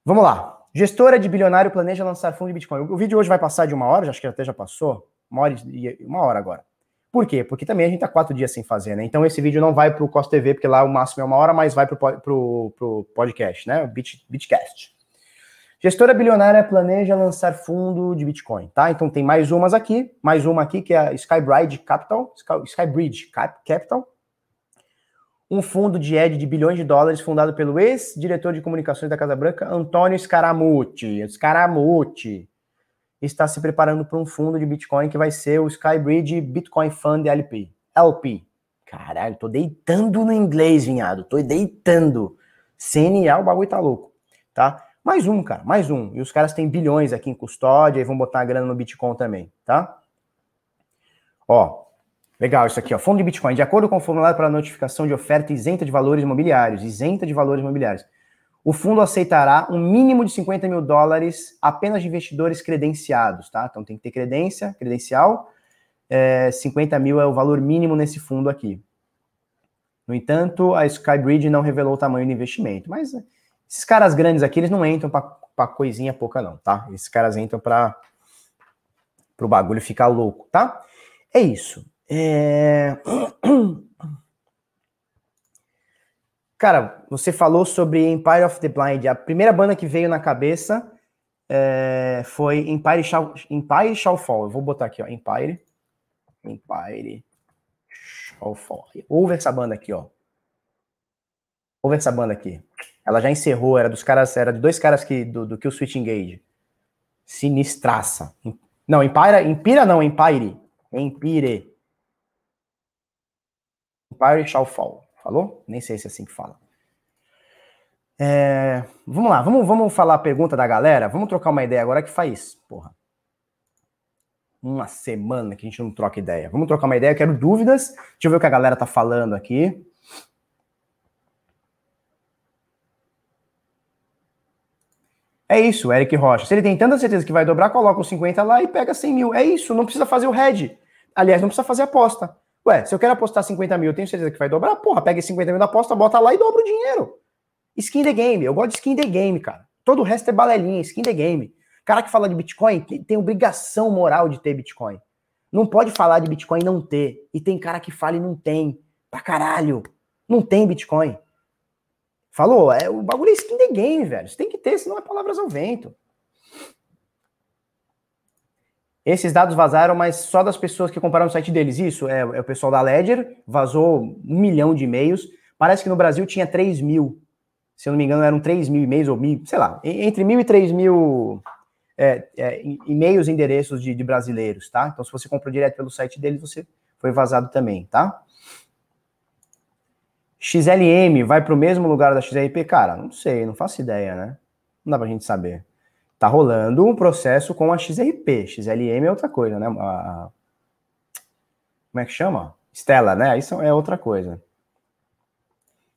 Vamos lá. Gestora de bilionário planeja lançar fundo de Bitcoin. O vídeo hoje vai passar de uma hora, acho que até já passou. Uma hora, uma hora agora. Por quê? Porque também a gente tá quatro dias sem fazer, né? Então esse vídeo não vai pro Costa TV, porque lá o máximo é uma hora, mas vai pro, pro, pro podcast, né? O Bit, Bitcast. Gestora bilionária planeja lançar fundo de Bitcoin, tá? Então tem mais umas aqui, mais uma aqui que é a Skybridge Capital, Skybridge Capital, um fundo de ed de bilhões de dólares fundado pelo ex-diretor de comunicações da Casa Branca, Antônio Scaramucci. Scaramucci está se preparando para um fundo de Bitcoin que vai ser o Skybridge Bitcoin Fund LP. LP. Caralho, tô deitando no inglês, vinhado. Tô deitando. CNA, o bagulho tá louco, tá? Mais um, cara, mais um. E os caras têm bilhões aqui em custódia e vão botar a grana no Bitcoin também, tá? Ó, legal isso aqui, ó. Fundo de Bitcoin. De acordo com o formulário para notificação de oferta isenta de valores imobiliários, isenta de valores imobiliários o fundo aceitará um mínimo de 50 mil dólares apenas de investidores credenciados, tá? Então tem que ter credência, credencial. É, 50 mil é o valor mínimo nesse fundo aqui. No entanto, a Skybridge não revelou o tamanho do investimento. Mas esses caras grandes aqui, eles não entram para coisinha pouca, não, tá? Esses caras entram para o bagulho ficar louco, tá? É isso. É... Cara, você falou sobre Empire of the Blind. A primeira banda que veio na cabeça é, foi Empire Shall, Empire Shall Fall. Eu vou botar aqui, ó. Empire. Empire Shall Fall. Ouve essa banda aqui, ó. Ouve essa banda aqui. Ela já encerrou, era dos caras, era de dois caras que, do, do que o Switch Engage. Sinistraça. Não, Empire, Empira não, Empire. Empire. Empire Shall Fall. Falou? Nem sei se é assim que fala. É, vamos lá, vamos, vamos falar a pergunta da galera. Vamos trocar uma ideia agora que faz, porra. Uma semana que a gente não troca ideia. Vamos trocar uma ideia, eu quero dúvidas. Deixa eu ver o que a galera tá falando aqui. É isso, Eric Rocha. Se ele tem tanta certeza que vai dobrar, coloca os 50 lá e pega 100 mil. É isso, não precisa fazer o head. Aliás, não precisa fazer aposta. Ué, se eu quero apostar 50 mil, eu tenho certeza que vai dobrar? Porra, pega esse 50 mil da aposta, bota lá e dobra o dinheiro. Skin the game. Eu gosto de skin the game, cara. Todo o resto é balelinha, skin the game. Cara que fala de Bitcoin tem, tem obrigação moral de ter Bitcoin. Não pode falar de Bitcoin e não ter. E tem cara que fala e não tem. Pra caralho. Não tem Bitcoin. Falou? É, o bagulho é skin the game, velho. Você tem que ter, senão é palavras ao vento. Esses dados vazaram, mas só das pessoas que compraram o site deles. Isso é, é o pessoal da Ledger, vazou um milhão de e-mails. Parece que no Brasil tinha 3 mil. Se eu não me engano, eram 3 mil e-mails ou mil, sei lá, entre mil e 3 mil é, é, e-mails, endereços de, de, brasileiros, tá? Então, se você comprou direto pelo site deles, você foi vazado também, tá? XLM vai para o mesmo lugar da XRP? Cara, não sei, não faço ideia, né? Não dá pra gente saber. Tá rolando um processo com a XRP. XLM é outra coisa, né? A, como é que chama? Stella, né? Isso é outra coisa.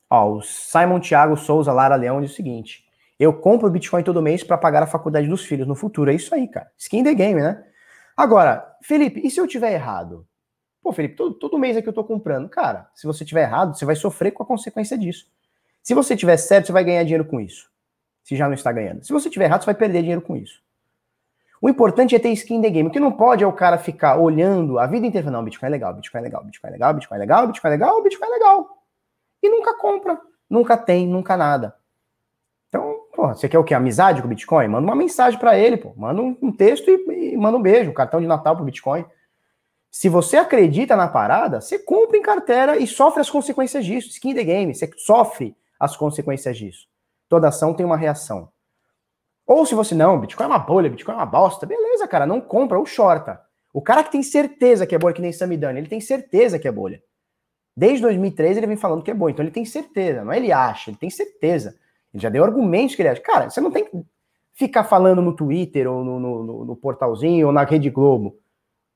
Ó, o Simon Thiago Souza Lara Leão diz o seguinte: eu compro Bitcoin todo mês para pagar a faculdade dos filhos no futuro. É isso aí, cara. Skin the game, né? Agora, Felipe, e se eu tiver errado? Pô, Felipe, todo, todo mês aqui eu tô comprando. Cara, se você tiver errado, você vai sofrer com a consequência disso. Se você tiver certo, você vai ganhar dinheiro com isso se já não está ganhando. Se você tiver errado, você vai perder dinheiro com isso. O importante é ter skin the game. O que não pode é o cara ficar olhando a vida inteira, não, Bitcoin é legal, Bitcoin é legal, Bitcoin é legal, Bitcoin é legal, Bitcoin é legal, Bitcoin é legal. E nunca compra, nunca tem, nunca nada. Então, pô, você quer o quê? Amizade com o Bitcoin? Manda uma mensagem para ele, pô. Manda um texto e, e, manda um beijo, um cartão de Natal pro Bitcoin. Se você acredita na parada, você compra em carteira e sofre as consequências disso. Skin the game, você sofre as consequências disso. Toda ação tem uma reação. Ou se você não, Bitcoin é uma bolha, Bitcoin é uma bosta, beleza, cara, não compra ou shorta. O cara que tem certeza que é bolha, que nem Samidani, ele tem certeza que é bolha. Desde 2013 ele vem falando que é bom, então ele tem certeza, não é ele acha, ele tem certeza. Ele já deu argumentos que ele acha. Cara, você não tem que ficar falando no Twitter ou no, no, no portalzinho ou na Rede Globo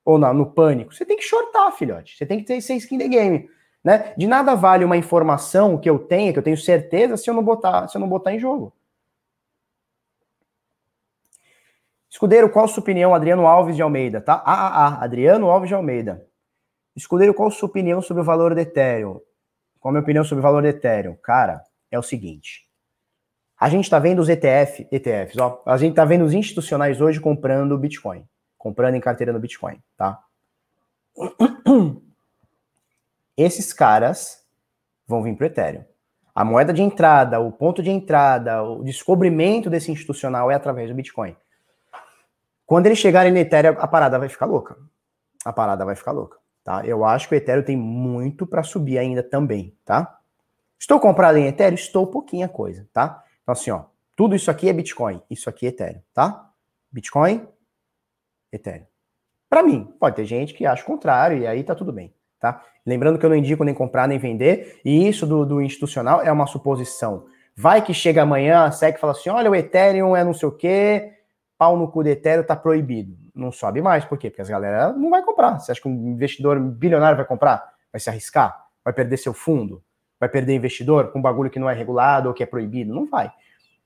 ou na, no Pânico. Você tem que shortar, filhote. Você tem que ter ser skin the game. Né? De nada vale uma informação que eu tenha, que eu tenho certeza, se eu não botar, se eu não botar em jogo. Escudeiro, qual sua opinião, Adriano Alves de Almeida, tá? Ah, Adriano Alves de Almeida. Escudeiro, qual sua opinião sobre o valor do Ethereum? Qual a minha opinião sobre o valor do Ethereum? Cara, é o seguinte. A gente está vendo os ETF, ETFs, ó. A gente está vendo os institucionais hoje comprando Bitcoin, comprando em carteira no Bitcoin, tá? Esses caras vão vir para o Ethereum. A moeda de entrada, o ponto de entrada, o descobrimento desse institucional é através do Bitcoin. Quando eles chegarem no Ethereum, a parada vai ficar louca. A parada vai ficar louca, tá? Eu acho que o Ethereum tem muito para subir ainda também, tá? Estou comprado em Ethereum? Estou pouquinha coisa, tá? Então, assim, ó, tudo isso aqui é Bitcoin, isso aqui é Ethereum, tá? Bitcoin, Ethereum. Para mim, pode ter gente que acha o contrário e aí tá tudo bem, tá? Lembrando que eu não indico nem comprar nem vender, e isso do, do institucional é uma suposição. Vai que chega amanhã, a SEC fala assim: olha, o Ethereum é não sei o quê, pau no cu do Ethereum tá proibido. Não sobe mais, por quê? Porque as galera não vai comprar. Você acha que um investidor bilionário vai comprar? Vai se arriscar? Vai perder seu fundo? vai perder investidor com um bagulho que não é regulado ou que é proibido? Não vai.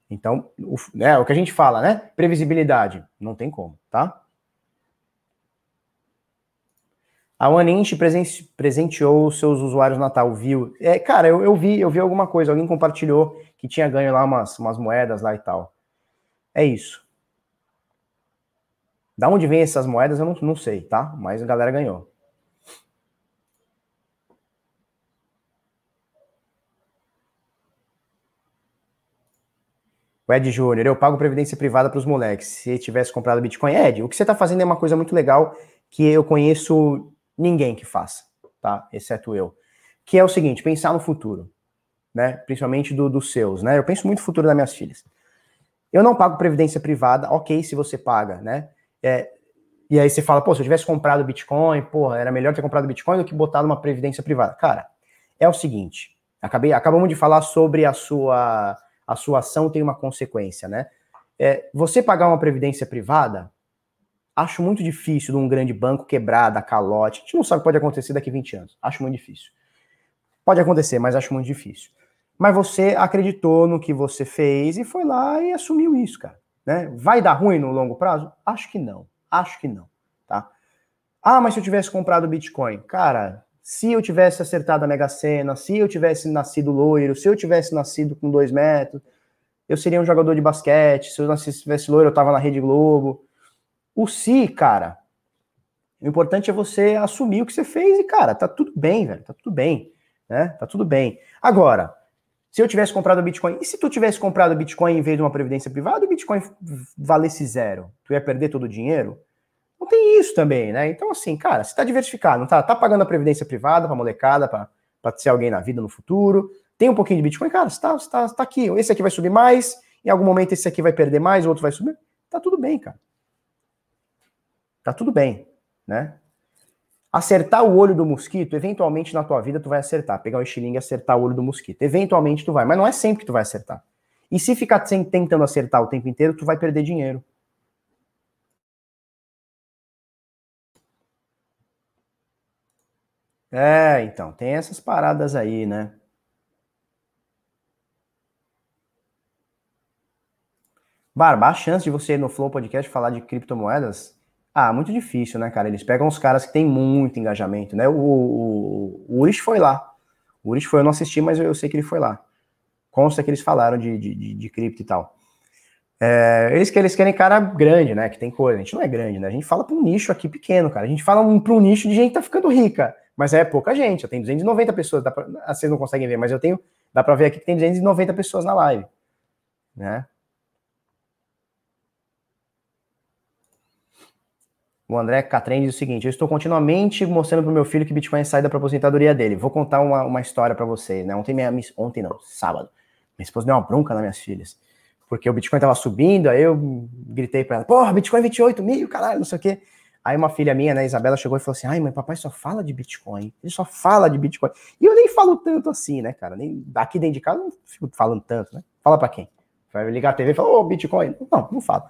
Então, o, né, o que a gente fala, né? Previsibilidade. Não tem como, tá? A OneInch presenteou seus usuários Natal, viu? É, cara, eu, eu, vi, eu vi alguma coisa, alguém compartilhou que tinha ganho lá umas, umas moedas lá e tal. É isso. Da onde vem essas moedas, eu não, não sei, tá? Mas a galera ganhou. O Ed Júnior, eu pago previdência privada para os moleques. Se tivesse comprado Bitcoin, Ed, o que você está fazendo é uma coisa muito legal que eu conheço ninguém que faça, tá? Exceto eu. Que é o seguinte, pensar no futuro, né? Principalmente do, dos seus, né? Eu penso muito no futuro das minhas filhas. Eu não pago previdência privada, ok, se você paga, né? É, e aí você fala, pô, se eu tivesse comprado Bitcoin, porra, era melhor ter comprado Bitcoin do que botar numa previdência privada. Cara, é o seguinte, acabei, acabamos de falar sobre a sua a sua ação tem uma consequência, né? É, você pagar uma previdência privada, acho muito difícil de um grande banco quebrar, dar calote. A gente não sabe o que pode acontecer daqui a 20 anos. Acho muito difícil. Pode acontecer, mas acho muito difícil. Mas você acreditou no que você fez e foi lá e assumiu isso, cara. Né? Vai dar ruim no longo prazo? Acho que não. Acho que não, tá? Ah, mas se eu tivesse comprado Bitcoin, cara, se eu tivesse acertado a Mega Sena, se eu tivesse nascido loiro, se eu tivesse nascido com dois metros, eu seria um jogador de basquete, se eu nascesse, tivesse loiro, eu tava na Rede Globo. O se, cara, o importante é você assumir o que você fez e, cara, tá tudo bem, velho, tá tudo bem, né? Tá tudo bem. Agora, se eu tivesse comprado Bitcoin, e se tu tivesse comprado Bitcoin em vez de uma previdência privada, o Bitcoin valesse zero, tu ia perder todo o dinheiro? Não tem isso também, né? Então, assim, cara, você tá diversificado, não tá? Tá pagando a previdência privada pra molecada, pra, pra ser alguém na vida no futuro. Tem um pouquinho de Bitcoin, cara, você tá, você tá, você tá aqui. Esse aqui vai subir mais, em algum momento esse aqui vai perder mais, o outro vai subir. Tá tudo bem, cara. Tá tudo bem, né? Acertar o olho do mosquito, eventualmente na tua vida tu vai acertar. Pegar o estilingue e acertar o olho do mosquito. Eventualmente tu vai, mas não é sempre que tu vai acertar. E se ficar tentando acertar o tempo inteiro, tu vai perder dinheiro. É, então, tem essas paradas aí, né? Barba, a chance de você ir no Flow Podcast falar de criptomoedas? Ah, muito difícil, né, cara? Eles pegam os caras que têm muito engajamento, né? O, o, o Urish foi lá. O Urish foi, eu não assisti, mas eu, eu sei que ele foi lá. Consta que eles falaram de, de, de, de cripto e tal. É, eles, eles querem cara grande, né? Que tem coisa. A gente não é grande, né? A gente fala para um nicho aqui pequeno, cara. A gente fala para um nicho de gente que tá ficando rica. Mas é pouca gente, eu tenho 290 pessoas, dá pra, vocês não conseguem ver, mas eu tenho, dá para ver aqui que tem 290 pessoas na live, né? O André Catren diz o seguinte: Eu estou continuamente mostrando para o meu filho que Bitcoin sai da aposentadoria dele. Vou contar uma, uma história para vocês, né? Ontem, minha, ontem não, sábado, minha esposa deu uma bronca nas minhas filhas, porque o Bitcoin estava subindo, aí eu gritei para ela: Porra, Bitcoin 28 mil, caralho, não sei o quê. Aí uma filha minha, né, Isabela, chegou e falou assim: ai, mãe, papai só fala de Bitcoin. Ele só fala de Bitcoin. E eu nem falo tanto assim, né, cara? Nem, aqui dentro de casa eu não fico falando tanto, né? Fala pra quem? Vai ligar a TV e falar, ô, oh, Bitcoin. Não, não falo.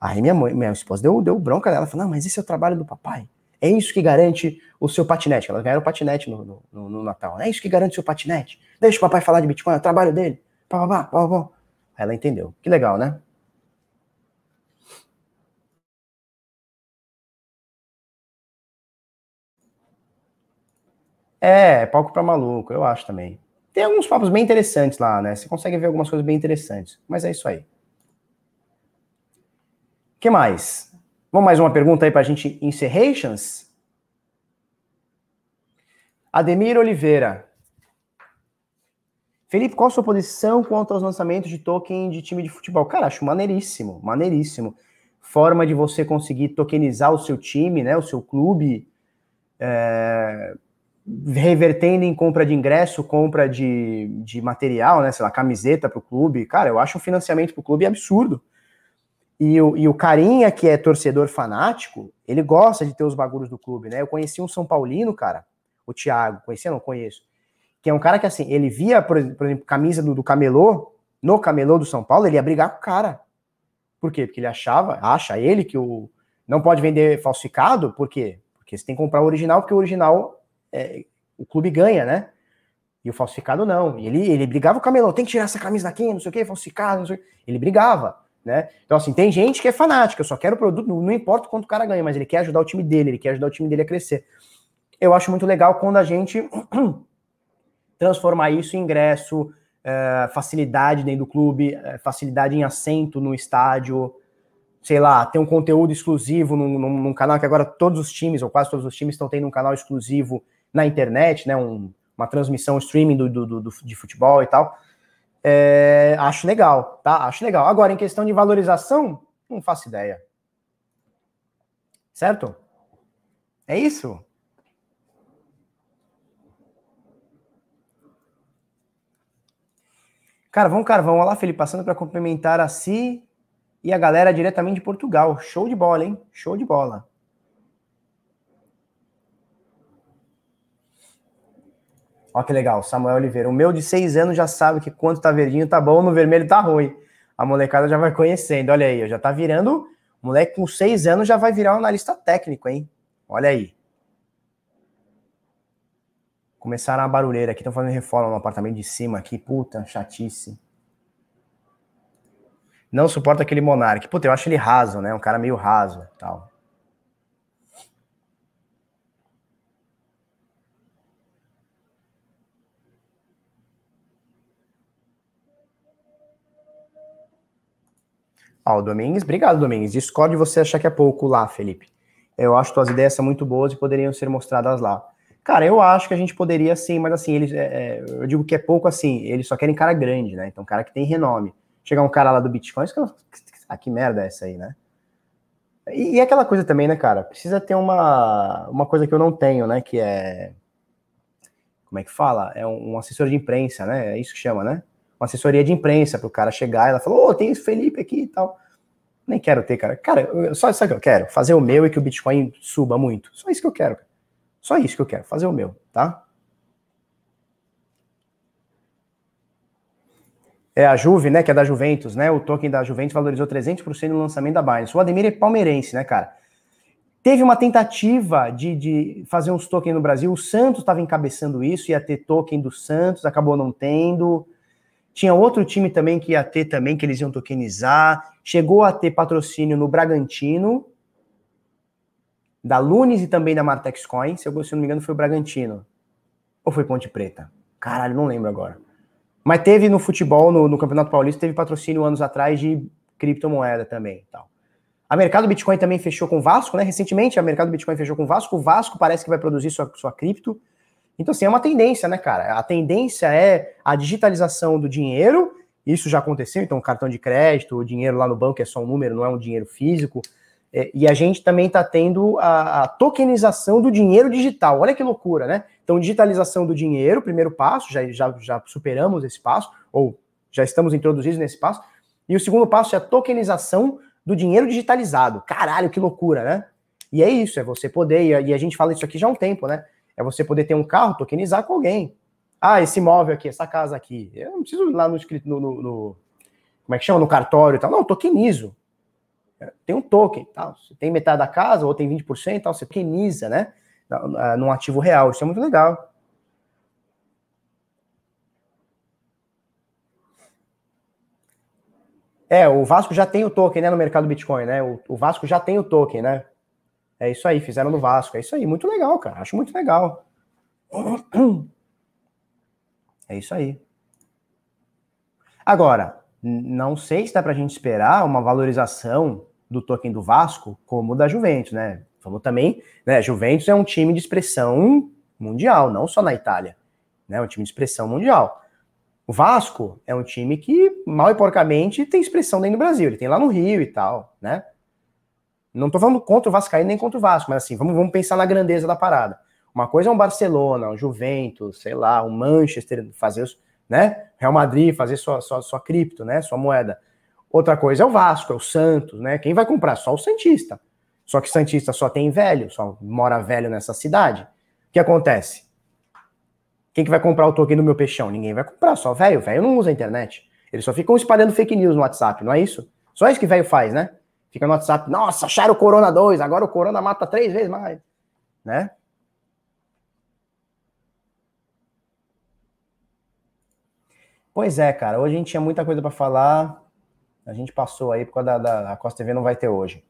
Aí minha mãe, minha esposa deu, deu bronca dela, falou: não, mas esse é o trabalho do papai. É isso que garante o seu patinete. Elas ganharam patinete no, no, no, Natal. É isso que garante o seu patinete. Deixa o papai falar de Bitcoin, é o trabalho dele. Pá, pá, pá, pá, pá. Aí ela entendeu. Que legal, né? É, é palco para maluco, eu acho também. Tem alguns papos bem interessantes lá, né? Você consegue ver algumas coisas bem interessantes. Mas é isso aí. O que mais? Vamos mais uma pergunta aí para a gente encerrations? Ademir Oliveira. Felipe, qual a sua posição quanto aos lançamentos de token de time de futebol? Cara, acho maneiríssimo, maneiríssimo. Forma de você conseguir tokenizar o seu time, né, o seu clube, é, revertendo em compra de ingresso, compra de, de material, né, sei lá, camiseta para o clube. Cara, eu acho um financiamento para o clube absurdo. E o, e o carinha que é torcedor fanático, ele gosta de ter os bagulhos do clube, né? Eu conheci um São Paulino, cara, o Thiago, conhecia? Não conheço que é um cara que, assim, ele via, por exemplo, camisa do, do camelô, no camelô do São Paulo, ele ia brigar com o cara. Por quê? Porque ele achava, acha ele que o não pode vender falsificado, por quê? Porque você tem que comprar o original, porque o original é, o clube ganha, né? E o falsificado não. Ele, ele brigava com o camelô, tem que tirar essa camisa daqui, não sei o que, falsificado, não sei o quê. Ele brigava, né? Então, assim, tem gente que é fanática, só quero o produto, não, não importa quanto o cara ganha, mas ele quer ajudar o time dele, ele quer ajudar o time dele a crescer. Eu acho muito legal quando a gente transformar isso em ingresso, é, facilidade dentro do clube, é, facilidade em assento no estádio, sei lá, ter um conteúdo exclusivo num, num, num, canal que agora todos os times, ou quase todos os times, estão tendo um canal exclusivo na internet, né? Um, uma transmissão streaming do, do, do, de futebol e tal. É, acho legal, tá? Acho legal. Agora, em questão de valorização, não faço ideia. Certo? É isso? Carvão, carvão. Olá, Felipe, passando para complementar a si e a galera diretamente de Portugal. Show de bola, hein? Show de bola. Olha que legal, Samuel Oliveira. O meu de seis anos já sabe que quando tá verdinho tá bom, no vermelho tá ruim. A molecada já vai conhecendo. Olha aí, já tá virando. Moleque com seis anos já vai virar um analista técnico, hein? Olha aí. Começaram a barulheira aqui, estão fazendo reforma no apartamento de cima aqui. Puta, chatice. Não suporta aquele monarca. Puta, eu acho ele raso, né? Um cara meio raso tal. Ó, o Domingues, obrigado, Domingues. Discorde você achar que é pouco lá, Felipe. Eu acho que tuas ideias são muito boas e poderiam ser mostradas lá. Cara, eu acho que a gente poderia sim, mas assim, eles, é, é, eu digo que é pouco assim, eles só querem cara grande, né? Então, cara que tem renome. Chegar um cara lá do Bitcoin, que, ah, que merda é essa aí, né? E, e aquela coisa também, né, cara? Precisa ter uma, uma coisa que eu não tenho, né? Que é. Como é que fala? É um, um assessor de imprensa, né? É isso que chama, né? Uma assessoria de imprensa para o cara chegar ela falou: Ô, oh, tem esse Felipe aqui e tal. Nem quero ter, cara. Cara, só isso que eu quero: fazer o meu e que o Bitcoin suba muito. Só isso que eu quero, cara. Só isso que eu quero, fazer o meu, tá? É a Juve, né, que é da Juventus, né? O token da Juventus valorizou 300% no lançamento da Binance. O Ademir é palmeirense, né, cara? Teve uma tentativa de, de fazer uns tokens no Brasil. O Santos estava encabeçando isso, ia ter token do Santos, acabou não tendo. Tinha outro time também que ia ter também, que eles iam tokenizar. Chegou a ter patrocínio no Bragantino, da Lunes e também da Martex Coin. Se eu, se não me engano, foi o Bragantino. Ou foi Ponte Preta? Caralho, não lembro agora. Mas teve no futebol, no, no Campeonato Paulista, teve patrocínio anos atrás de criptomoeda também. Tal. A Mercado Bitcoin também fechou com o Vasco, né? Recentemente a Mercado Bitcoin fechou com o Vasco. O Vasco parece que vai produzir sua, sua cripto. Então, assim, é uma tendência, né, cara? A tendência é a digitalização do dinheiro. Isso já aconteceu, então, cartão de crédito, o dinheiro lá no banco é só um número, não é um dinheiro físico. É, e a gente também está tendo a, a, tokenização do dinheiro digital. Olha que loucura, né? Então, digitalização do dinheiro, primeiro passo, já, já, já superamos esse passo, ou já estamos introduzidos nesse passo. E o segundo passo é a tokenização do dinheiro digitalizado. Caralho, que loucura, né? E é isso, é você poder, e a, e a gente fala isso aqui já há um tempo, né? É você poder ter um carro, tokenizar com alguém. Ah, esse imóvel aqui, essa casa aqui. Eu não preciso ir lá no, no, no, no como é que chama? No cartório e tal. Não, tokenizo tem um token, tal. Você tem metade da casa ou tem 20%, tal, você tokeniza, né? Num ativo real. Isso é muito legal. É, o Vasco já tem o token, né, no mercado Bitcoin, né? O, o, Vasco já tem o token, né? É isso aí, fizeram no Vasco. É isso aí, muito legal, cara. Acho muito legal. É isso aí. Agora, não sei se dá para a gente esperar uma valorização do token do Vasco como da Juventus, né? Falou também, né? Juventus é um time de expressão mundial, não só na Itália, né? É um time de expressão mundial. O Vasco é um time que, mal e porcamente, tem expressão dentro do Brasil. Ele tem lá no Rio e tal, né? Não tô falando contra o Vascaíno nem contra o Vasco, mas assim, vamos, vamos pensar na grandeza da parada. Uma coisa é um Barcelona, um Juventus, sei lá, um Manchester fazer, né? Real Madrid fazer sua, sua, sua cripto, né? Sua moeda. Outra coisa é o Vasco, é o Santos, né? Quem vai comprar? Só o Santista. Só que Santista só tem velho, só mora velho nessa cidade. O que acontece? Quem que vai comprar o token do meu peixão? Ninguém vai comprar, só velho. Velho não usa a internet. Eles só ficam espalhando fake news no WhatsApp, não é isso? Só isso que velho faz, né? Fica no WhatsApp, nossa, acharam o Corona 2, agora o Corona mata três vezes mais, né? Pois é, cara, hoje a gente tinha muita coisa para falar, a gente passou aí por causa da, da a Costa TV não vai ter hoje.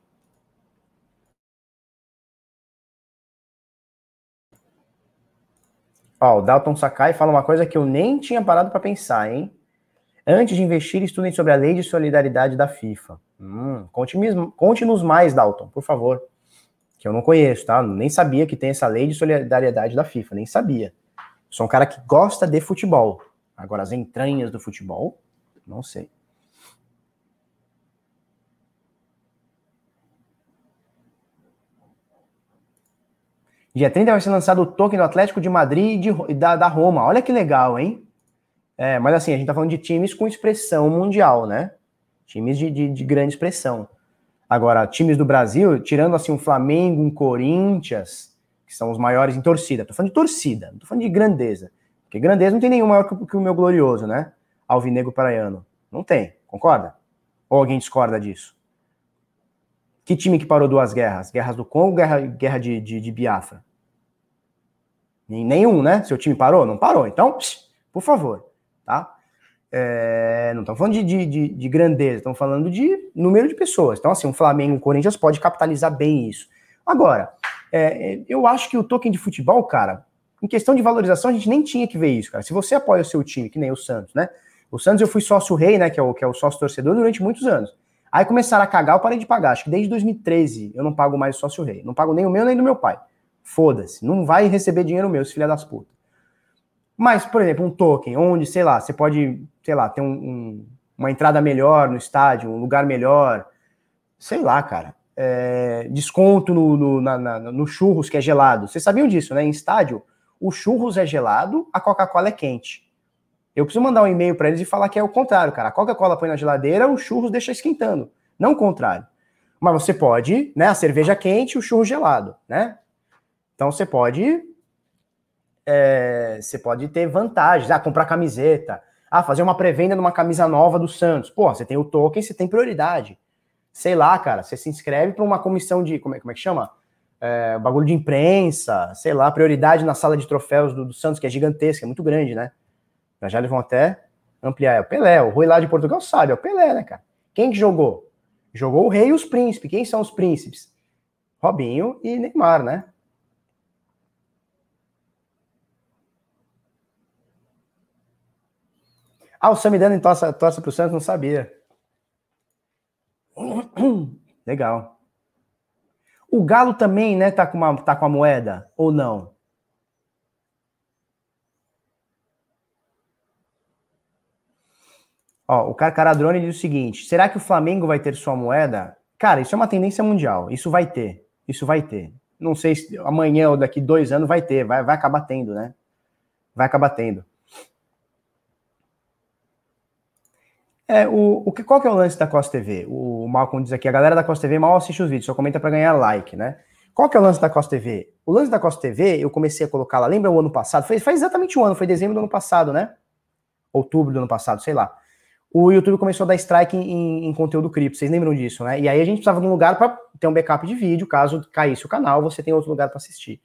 Ó, o Dalton Sakai fala uma coisa que eu nem tinha parado para pensar, hein? Antes de investir, estudem sobre a lei de solidariedade da FIFA. Hum, Conte-nos conte mais, Dalton, por favor. Que eu não conheço, tá? Nem sabia que tem essa lei de solidariedade da FIFA, nem sabia. Sou um cara que gosta de futebol. Agora, as entranhas do futebol, não sei. Dia 30 vai ser lançado o token do Atlético de Madrid e, de, da, da Roma. Olha que legal, hein? É, mas assim, a gente tá falando de times com expressão mundial, né? Times de, de, de, grande expressão. Agora, times do Brasil, tirando assim um Flamengo, um Corinthians, que são os maiores em torcida. Tô falando de torcida, não tô falando de grandeza. Porque grandeza não tem nenhum maior que, que o meu glorioso, né? Alvinegro Paraiano. Não tem, concorda? Ou alguém discorda disso? Que time que parou duas guerras? Guerras do Congo, guerra, guerra de, de, de Biafra? Nenhum, né? Seu time parou? Não parou. Então, por favor, tá? É, não estamos falando de, de, de, de grandeza, estamos falando de número de pessoas. Então, assim, o Flamengo, o Corinthians pode capitalizar bem isso. Agora, é, eu acho que o token de futebol, cara, em questão de valorização, a gente nem tinha que ver isso, cara. Se você apoia o seu time, que nem o Santos, né? O Santos eu fui sócio rei, né? Que é o, que é o sócio torcedor durante muitos anos. Aí começaram a cagar, eu parei de pagar. Acho que desde 2013 eu não pago mais sócio rei. Não pago nem o meu nem do meu pai. Foda-se, não vai receber dinheiro meu, esse filho das putas. Mas, por exemplo, um token, onde, sei lá, você pode, sei lá, ter um, um, uma entrada melhor no estádio, um lugar melhor, sei lá, cara. É, desconto no, no, na, na, no churros que é gelado. Vocês sabiam disso, né? Em estádio, o churros é gelado, a Coca-Cola é quente. Eu preciso mandar um e-mail para eles e falar que é o contrário, cara. A Coca-Cola põe na geladeira, o churros deixa esquentando. Não o contrário. Mas você pode, né? A cerveja quente, o churro gelado, né? Então você pode é, você pode ter vantagens, ah, comprar camiseta, ah, fazer uma pré-venda numa camisa nova do Santos. Pô, você tem o token, você tem prioridade. Sei lá, cara, você se inscreve para uma comissão de, como é, como é que chama? É, bagulho de imprensa, sei lá, prioridade na sala de troféus do, do Santos, que é gigantesca, é muito grande, né? Já já eles vão até ampliar. É o Pelé, o Rui lá de Portugal sabe, é o Pelé, né, cara? Quem que jogou? Jogou o rei e os príncipes. Quem são os príncipes? Robinho e Neymar, né? Ah, o Samidana torce, torce pro Santos, não sabia. Legal. O Galo também, né, tá com, uma, tá com a moeda, ou não? Ó, o Carcaradrone diz o seguinte: será que o Flamengo vai ter sua moeda? Cara, isso é uma tendência mundial. Isso vai ter. Isso vai ter. Não sei se amanhã ou daqui dois anos vai ter. Vai, vai acabar tendo, né? Vai acabar tendo. É, o, o que, qual que é o lance da Costa TV? O, Malcolm diz aqui, a galera da Costa TV mal assiste os vídeos, só comenta para ganhar like, né? Qual que é o lance da Costa TV? O lance da Costa TV, eu comecei a colocar lá, lembra o ano passado? Foi, faz exatamente um ano, foi dezembro do ano passado, né? Outubro do ano passado, sei lá. O YouTube começou a dar strike em, em conteúdo cripto, vocês lembram disso, né? E aí a gente precisava de um lugar para ter um backup de vídeo, caso caísse o canal, você tem outro lugar para assistir.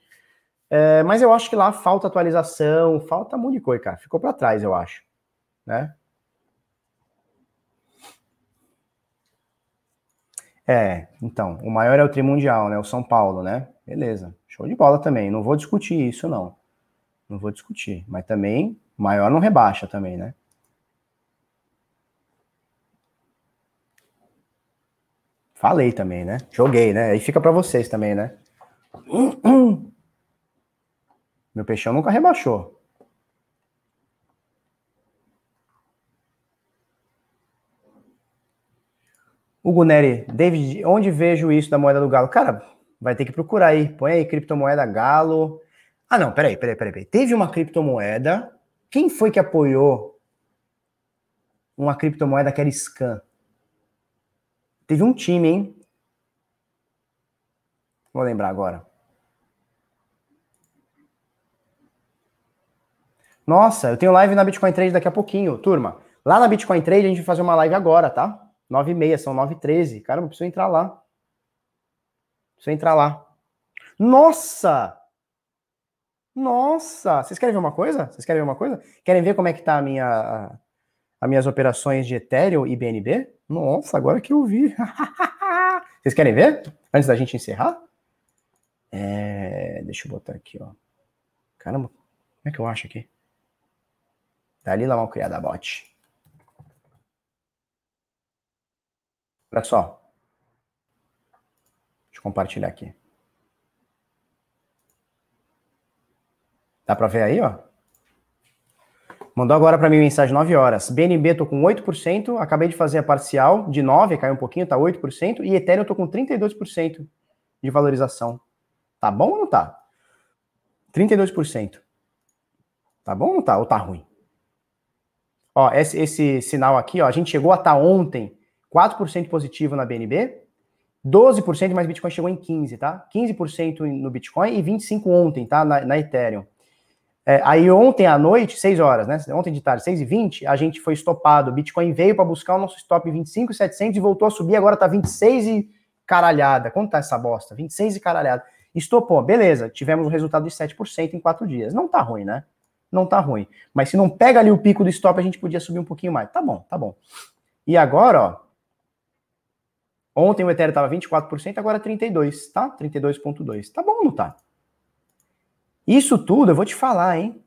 É, mas eu acho que lá falta atualização, falta um monte de coisa, cara. Ficou para trás, eu acho, né? É, então, o maior é o trimundial, né? O São Paulo, né? Beleza. Show de bola também. Não vou discutir isso, não. Não vou discutir. Mas também Maior não rebaixa também, né? Falei também, né? Joguei, né? Aí fica para vocês também, né? Meu peixão nunca rebaixou. Hugo Neri, David, onde vejo isso da moeda do galo? Cara, vai ter que procurar aí. Põe aí criptomoeda galo. Ah, não, peraí, peraí, peraí. peraí. Teve uma criptomoeda. Quem foi que apoiou uma criptomoeda que era Scan? Teve um time, hein? Vou lembrar agora. Nossa, eu tenho live na Bitcoin Trade daqui a pouquinho, turma. Lá na Bitcoin Trade a gente vai fazer uma live agora, tá? 9 e meia, são 9 e 13. Cara, não preciso entrar lá. Preciso entrar lá. Nossa! Nossa! Vocês querem ver uma coisa? Vocês querem ver uma coisa? Querem ver como é que tá a minha, as minhas operações de Ethereum e BNB? Nossa, agora que eu vi. Vocês querem ver? Antes da gente encerrar? É, deixa eu botar aqui, ó. Caramba, como é que eu acho aqui? Dalila mal criada bot. Olha só. Deixa eu compartilhar aqui. Dá para ver aí, ó? Mandou agora para mim mensagem 9 horas. BNB tô com 8%, acabei de fazer a parcial de 9, caiu um pouquinho, tá 8%, e Ethereum eu tô com 32% de valorização. Tá bom ou não tá? 32%. Tá bom ou não tá? Ou tá ruim? Ó, esse, esse sinal aqui, ó, a gente chegou a estar tá ontem 4% positivo na BNB, 12%, mas Bitcoin chegou em 15%, tá? 15% no Bitcoin e 25% ontem, tá? Na, na Ethereum. É, aí ontem à noite, 6 horas, né? Ontem de tarde, 6 e 20 a gente foi estopado. O Bitcoin veio para buscar o nosso stop em 25,700 e voltou a subir, agora tá 26 e caralhada. Quanto tá essa bosta? 26 e caralhada. Estopou, beleza. Tivemos um resultado de 7% em 4 dias. Não tá ruim, né? Não tá ruim. Mas se não pega ali o pico do stop, a gente podia subir um pouquinho mais. Tá bom, tá bom. E agora, ó, Ontem o Ethereum estava 24%, agora 32%, tá? 32,2%. Tá bom, não tá? Isso tudo, eu vou te falar, hein?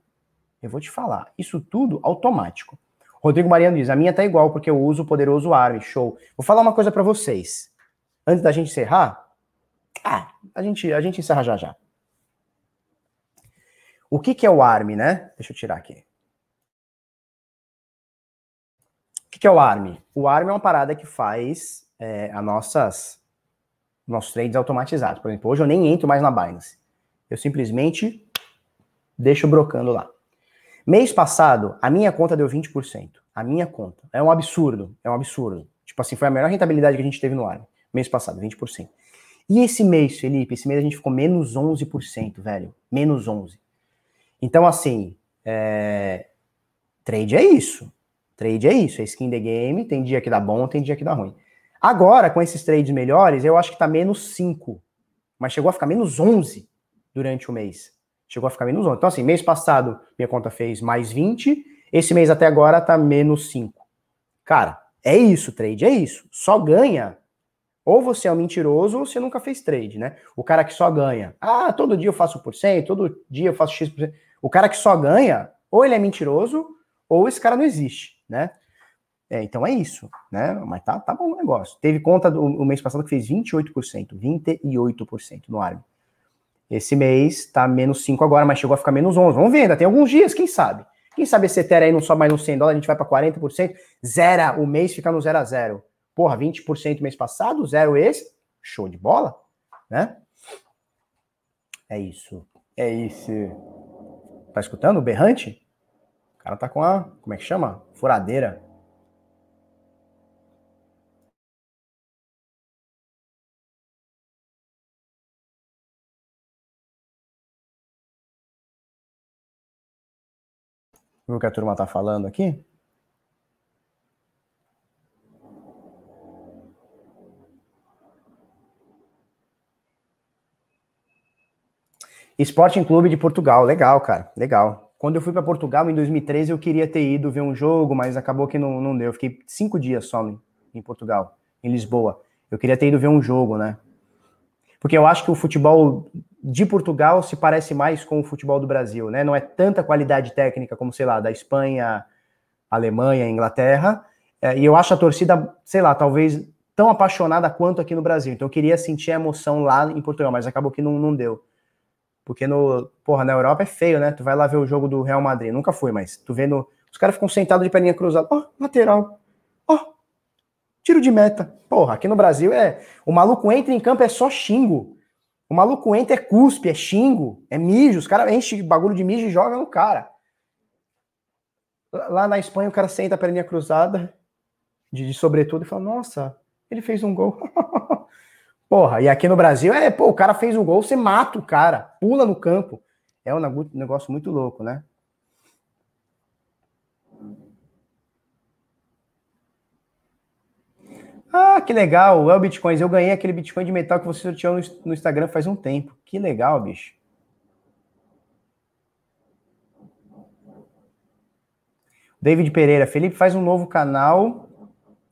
Eu vou te falar. Isso tudo automático. Rodrigo Mariano diz: a minha tá igual, porque eu uso o poderoso ARM. Show. Vou falar uma coisa para vocês. Antes da gente encerrar. Ah, a gente, a gente encerra já já. O que, que é o ARM, né? Deixa eu tirar aqui. O que, que é o ARM? O ARM é uma parada que faz é, a nossas nossos trades automatizados. Por exemplo, hoje eu nem entro mais na Binance. Eu simplesmente deixo brocando lá. Mês passado, a minha conta deu 20%. A minha conta. É um absurdo. É um absurdo. Tipo assim, foi a melhor rentabilidade que a gente teve no ano. Mês passado, 20%. E esse mês, Felipe? Esse mês a gente ficou menos 11%, velho. Menos 11%. Então, assim, é... trade é isso. Trade é isso. É skin the game. Tem dia que dá bom, tem dia que dá ruim. Agora, com esses trades melhores, eu acho que tá menos 5. Mas chegou a ficar menos 11 durante o mês. Chegou a ficar menos 11. Então, assim, mês passado, minha conta fez mais 20. Esse mês até agora tá menos 5. Cara, é isso, trade é isso. Só ganha. Ou você é um mentiroso ou você nunca fez trade, né? O cara que só ganha. Ah, todo dia eu faço por cento, todo dia eu faço X%. O cara que só ganha, ou ele é mentiroso, ou esse cara não existe, né? É, então é isso, né? Mas tá, tá bom o negócio. Teve conta do o mês passado que fez 28%, 28% no ARM. Esse mês tá menos 5 agora, mas chegou a ficar menos 11. Vamos ver, ainda tem alguns dias, quem sabe? Quem sabe esse Ethereum aí não sobe mais uns 100 dólares, a gente vai para 40%, zera o mês, fica no 0 a 0. Porra, 20% mês passado, zero esse, show de bola, né? É isso. É isso. Tá escutando o berrante? O cara tá com a, como é que chama? Furadeira. Viu o que a turma está falando aqui? Sporting Clube de Portugal, legal, cara, legal. Quando eu fui para Portugal em 2013, eu queria ter ido ver um jogo, mas acabou que não, não deu. Eu fiquei cinco dias só em Portugal, em Lisboa. Eu queria ter ido ver um jogo, né? Porque eu acho que o futebol de Portugal se parece mais com o futebol do Brasil, né? Não é tanta qualidade técnica como, sei lá, da Espanha, Alemanha, Inglaterra. É, e eu acho a torcida, sei lá, talvez tão apaixonada quanto aqui no Brasil. Então eu queria sentir a emoção lá em Portugal, mas acabou que não, não deu. Porque no, porra, na Europa é feio, né? Tu vai lá ver o jogo do Real Madrid. Nunca fui, mas tu vendo. Os caras ficam sentados de perninha cruzada. Ó, oh, lateral. Ó, oh, tiro de meta. Porra, aqui no Brasil é. O maluco entra em campo é só xingo. O maluco entra é cuspe, é xingo, é mijo. Os caras enchem bagulho de mijo e jogam no cara. Lá na Espanha o cara senta a perninha cruzada, de, de sobretudo, e fala: Nossa, ele fez um gol. Porra, e aqui no Brasil é, pô, o cara fez um gol, você mata o cara, pula no campo. É um negócio muito louco, né? Ah, que legal, é o Bitcoins. Eu ganhei aquele Bitcoin de metal que você sorteou no Instagram faz um tempo. Que legal, bicho. David Pereira, Felipe faz um novo canal.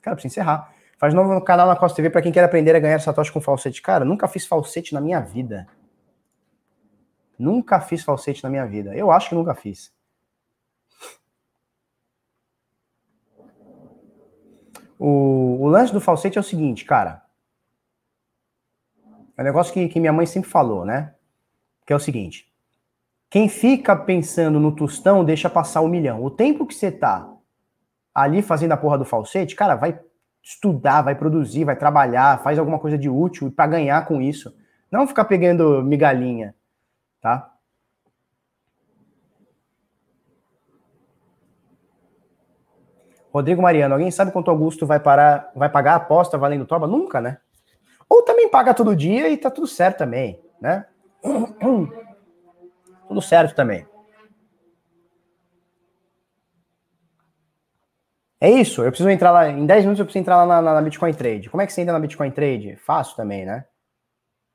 Cara, precisa encerrar. Faz um novo canal na Costa TV para quem quer aprender a ganhar satoshi com falsete. Cara, nunca fiz falsete na minha vida. Nunca fiz falsete na minha vida. Eu acho que nunca fiz. O lance do falsete é o seguinte, cara. É um negócio que, que minha mãe sempre falou, né? Que é o seguinte. Quem fica pensando no tostão deixa passar o milhão. O tempo que você tá ali fazendo a porra do falsete, cara, vai estudar, vai produzir, vai trabalhar, faz alguma coisa de útil para ganhar com isso. Não ficar pegando migalhinha, tá? Rodrigo Mariano, alguém sabe quanto Augusto vai parar, vai pagar a aposta valendo toba? Nunca, né? Ou também paga todo dia e tá tudo certo também, né? tudo certo também. É isso, eu preciso entrar lá, em 10 minutos eu preciso entrar lá na, na, na, Bitcoin Trade. Como é que você entra na Bitcoin Trade? Fácil também, né?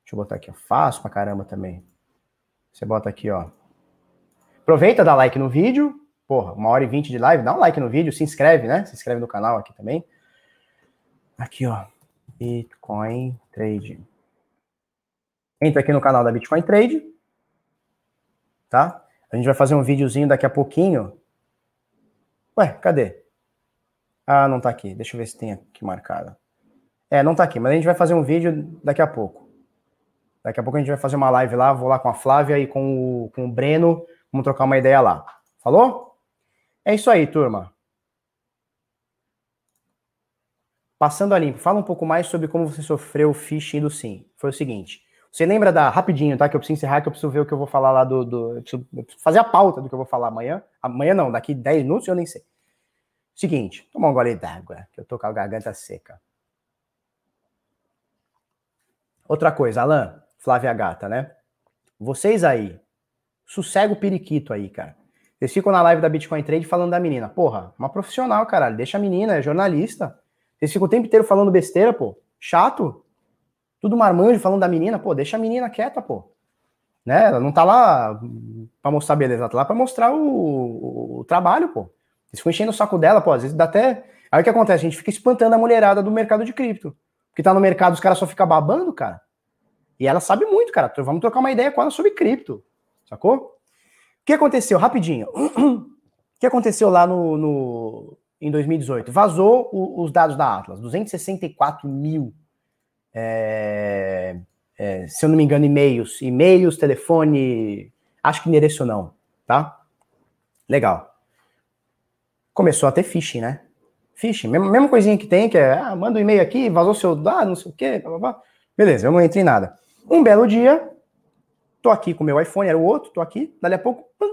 Deixa eu botar aqui, ó. Fácil pra caramba também. Você bota aqui, ó. Aproveita, dá like no vídeo, porra, uma hora e vinte de live, dá um like no vídeo, se inscreve, né? Se inscreve no canal aqui também. Aqui, ó. Bitcoin Trade. Entra aqui no canal da Bitcoin Trade. Tá? A gente vai fazer um videozinho daqui a pouquinho. Ué, cadê? Ah, não tá aqui. Deixa eu ver se tem aqui marcado. É, não tá aqui, mas a gente vai fazer um vídeo daqui a pouco. Daqui a pouco a gente vai fazer uma live lá, vou lá com a Flávia e com o, com o Breno, vamos trocar uma ideia lá. Falou? É isso aí, turma. Passando a limpo, fala um pouco mais sobre como você sofreu o phishing do Sim. Foi o seguinte. Você lembra da. Rapidinho, tá? Que eu preciso encerrar, que eu preciso ver o que eu vou falar lá do. do eu, preciso, fazer a pauta do que eu vou falar amanhã. Amanhã não, daqui 10 minutos eu nem sei. Seguinte, tomar um gole d'água, que eu tô com a garganta seca. Outra coisa, Alan, Flávia Gata, né? Vocês aí, sossega o periquito aí, cara. Vocês ficam na live da Bitcoin Trade falando da menina. Porra, uma profissional, caralho. Deixa a menina, é jornalista. Vocês ficam o tempo inteiro falando besteira, pô. Chato. Tudo marmanjo falando da menina. Pô, deixa a menina quieta, pô. Né? Ela não tá lá pra mostrar beleza, ela tá lá pra mostrar o, o, o trabalho, pô. Eles ficam enchendo o saco dela, pô. Às vezes dá até. Aí o que acontece? A gente fica espantando a mulherada do mercado de cripto. Porque tá no mercado, os caras só ficam babando, cara. E ela sabe muito, cara. Vamos trocar uma ideia com ela sobre cripto. Sacou? Que aconteceu? Rapidinho. O que aconteceu lá no, no em 2018? Vazou o, os dados da Atlas. 264 mil, é, é, se eu não me engano, e-mails. E-mails, telefone, acho que endereço não, tá? Legal. Começou a ter phishing, né? Phishing, mesma, mesma coisinha que tem, que é, ah, manda um e-mail aqui, vazou seu dado, não sei o quê, blá, blá, blá. Beleza, eu não entrei em nada. Um belo dia, Tô aqui com o meu iPhone, era o outro, tô aqui, dali a pouco, pum,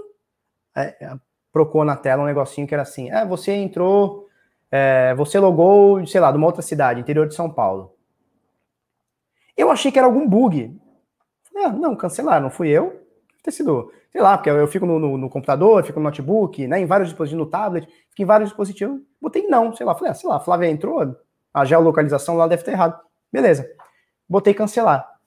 é, é, procurou na tela um negocinho que era assim, ah, você entrou, é, você logou, sei lá, de uma outra cidade, interior de São Paulo. Eu achei que era algum bug. Ah, não, cancelaram, não fui eu. Deve ter sido, sei lá, porque eu, fico no, no, no, computador, fico no notebook, né, em vários dispositivos, no tablet, fico em vários dispositivos. Botei não, sei lá, falei, ah, sei lá, Flávia entrou, a geolocalização lá deve ter errado. Beleza. Botei cancelar.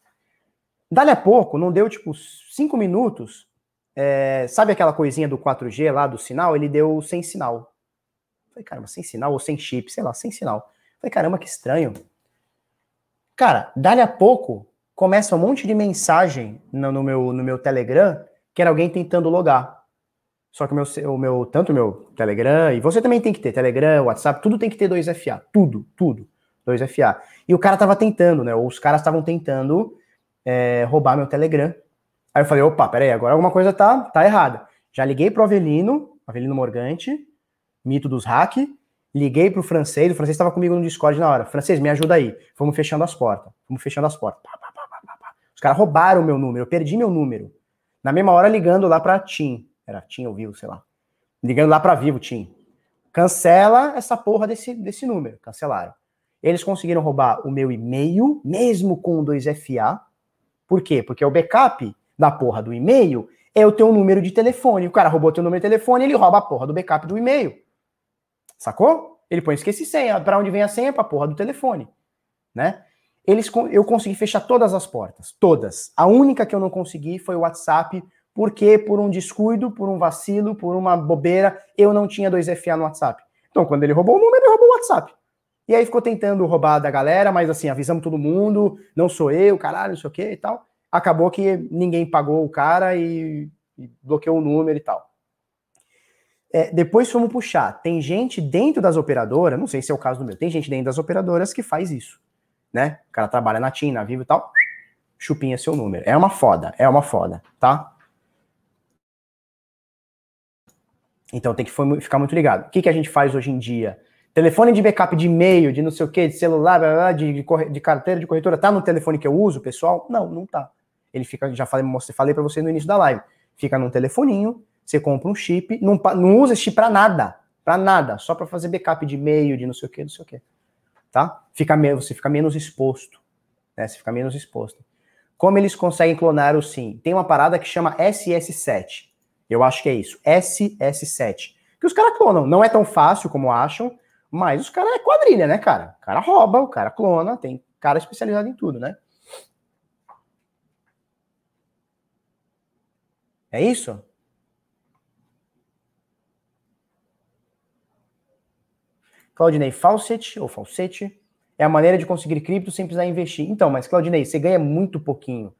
Dali a pouco, não deu tipo cinco minutos, é, sabe aquela coisinha do 4G lá do sinal? Ele deu sem sinal. Falei, caramba, sem sinal ou sem chip, sei lá, sem sinal. Falei, caramba, que estranho. Cara, dali a pouco começa um monte de mensagem no, no, meu, no meu Telegram que era alguém tentando logar. Só que o meu, o meu, tanto o meu Telegram, e você também tem que ter Telegram, WhatsApp, tudo tem que ter 2FA. Tudo, tudo. 2FA. E o cara tava tentando, né? Ou os caras estavam tentando é, roubar meu Telegram. Aí eu falei, opa, peraí, agora alguma coisa tá, tá errada. Já liguei pro Avelino, Avelino Morgante, mito dos hack, liguei pro francês, o francês estava comigo no Discord na hora. Francês, me ajuda aí. Vamos fechando as portas. Vamos fechando as portas. Pá, pá, pá, os caras roubaram meu número, eu perdi meu número. Na mesma hora ligando lá pra TIM. Era TIM ou Vivo, sei lá. Ligando lá pra Vivo, TIM. Cancela essa porra desse, desse número. Cancelaram. Eles conseguiram roubar o meu e-mail, mesmo com o 2FA. Por quê? Porque o backup da porra do e-mail é o teu número de telefone. O cara roubou teu número de telefone, ele rouba a porra do backup do e-mail. Sacou? Ele põe esqueci senha. Para onde vem a senha? Para porra do telefone, né? Eles, eu consegui fechar todas as portas, todas. A única que eu não consegui foi o WhatsApp, porque por um descuido, por um vacilo, por uma bobeira, eu não tinha 2FA no WhatsApp. Então, quando ele roubou o número, ele roubou o WhatsApp. E aí ficou tentando roubar da galera, mas assim, avisamos todo mundo, não sou eu, caralho, não sei o que e tal. Acabou que ninguém pagou o cara e, e bloqueou o número e tal. É, depois fomos puxar. Tem gente dentro das operadoras, não sei se é o caso do meu, tem gente dentro das operadoras que faz isso. Né? O cara trabalha na TIM, na Vivo e tal, chupinha seu número. É uma foda, é uma foda, tá? Então tem que ficar muito ligado. O que, que a gente faz hoje em dia? Telefone de backup de e-mail, de não sei o que, de celular, blá, blá, de, de, de, carteira de corretora, tá no telefone que eu uso, pessoal? Não, não tá. Ele fica, já falei, falei para você no início da live, fica num telefoninho, você compra um chip, não, não usa esse chip para nada, para nada, só para fazer backup de e-mail, de não sei o que, não sei o que, tá? Fica, você fica menos exposto, né? Você fica menos exposto. Como eles conseguem clonar o SIM? Tem uma parada que chama SS7. Eu acho que é isso, SS7. Que os caras clonam. Não é tão fácil como acham, mas os caras é quadrilha, né, cara? O cara rouba, o cara clona, tem cara especializado em tudo, né? É isso? Claudinei, falsete ou falsete é a maneira de conseguir cripto sem precisar investir. Então, mas Claudinei, você ganha muito pouquinho.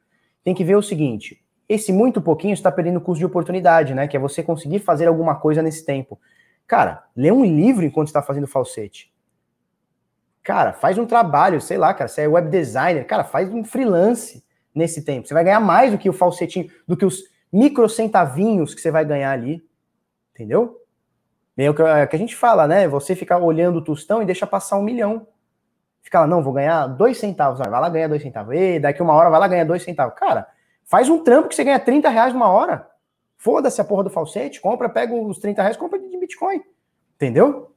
Tem que ver o seguinte: esse muito pouquinho está perdendo custo de oportunidade, né? Que é você conseguir fazer alguma coisa nesse tempo. Cara, lê um livro enquanto está fazendo falsete. Cara, faz um trabalho, sei lá, cara, você é web designer, cara, faz um freelance nesse tempo. Você vai ganhar mais do que o falsetinho, do que os micro centavinhos que você vai ganhar ali. Entendeu? É o que a gente fala, né? Você ficar olhando o tostão e deixa passar um milhão. Fica lá, não, vou ganhar dois centavos. Vai lá ganhar dois centavos. E daqui uma hora vai lá ganhar dois centavos. Cara, faz um trampo que você ganha 30 reais numa hora. Foda-se a porra do falsete, compra, pega os 30 reais, compra de Bitcoin. Entendeu?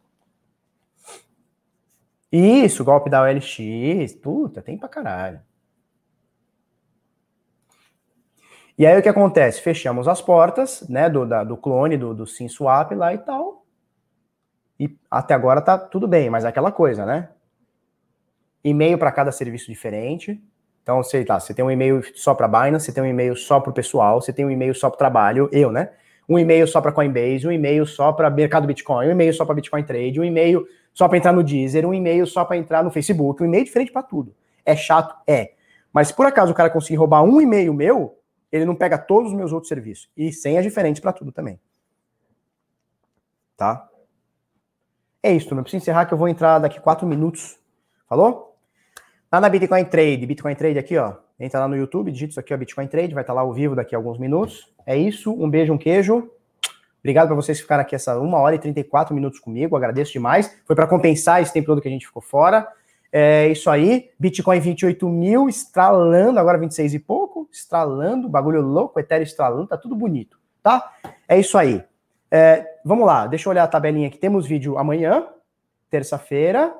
Isso, golpe da OLX, puta, tem pra caralho. E aí o que acontece? Fechamos as portas, né, do, da, do clone, do, do SimSwap lá e tal. E até agora tá tudo bem, mas é aquela coisa, né? E-mail para cada serviço diferente. Então, sei lá, você tem um e-mail só para Binance, você tem um e-mail só para o pessoal, você tem um e-mail só para trabalho, eu, né? Um e-mail só para Coinbase, um e-mail só para mercado Bitcoin, um e-mail só para Bitcoin Trade, um e-mail só para entrar no Deezer, um e-mail só para entrar no Facebook, um e-mail diferente para tudo. É chato? É. Mas se por acaso o cara conseguir roubar um e-mail meu, ele não pega todos os meus outros serviços. E senhas diferentes para tudo também. Tá? É isso, não preciso encerrar que eu vou entrar daqui quatro minutos. Falou? Lá na Bitcoin Trade, Bitcoin Trade aqui, ó. Entra lá no YouTube, digita isso aqui, ó, Bitcoin Trade, vai estar tá lá ao vivo daqui a alguns minutos. É isso, um beijo, um queijo. Obrigado para vocês ficarem aqui essa 1 hora e 34 minutos comigo, agradeço demais. Foi para compensar esse tempo todo que a gente ficou fora. É isso aí, Bitcoin 28 mil, estralando, agora 26 e pouco, estralando, bagulho louco, Ethereum estralando, tá tudo bonito, tá? É isso aí. É, vamos lá, deixa eu olhar a tabelinha aqui. Temos vídeo amanhã, terça-feira,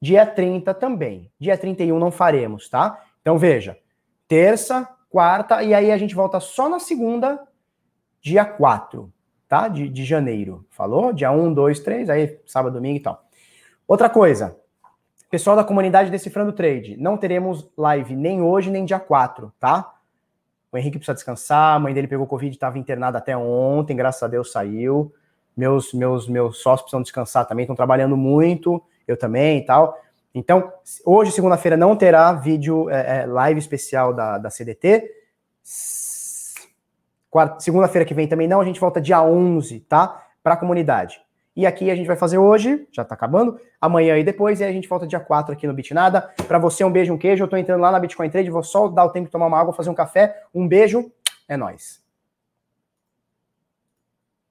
Dia 30 também. Dia 31 não faremos, tá? Então veja, terça, quarta, e aí a gente volta só na segunda, dia 4, tá? De, de janeiro. Falou? Dia 1, 2, 3, aí sábado, domingo e tal. Outra coisa, pessoal da comunidade Decifrando Trade, não teremos live nem hoje, nem dia 4, tá? O Henrique precisa descansar, a mãe dele pegou Covid, estava internada até ontem, graças a Deus saiu. Meus, meus, meus sócios precisam descansar também, estão trabalhando muito eu também e tal. Então, hoje, segunda-feira, não terá vídeo é, é, live especial da, da CDT. Segunda-feira que vem também não, a gente volta dia 11, tá? Para a comunidade. E aqui a gente vai fazer hoje, já tá acabando, amanhã e depois, e a gente volta dia 4 aqui no Bitnada. Para você, um beijo, um queijo. Eu tô entrando lá na Bitcoin Trade, vou só dar o tempo de tomar uma água, fazer um café. Um beijo, é nóis.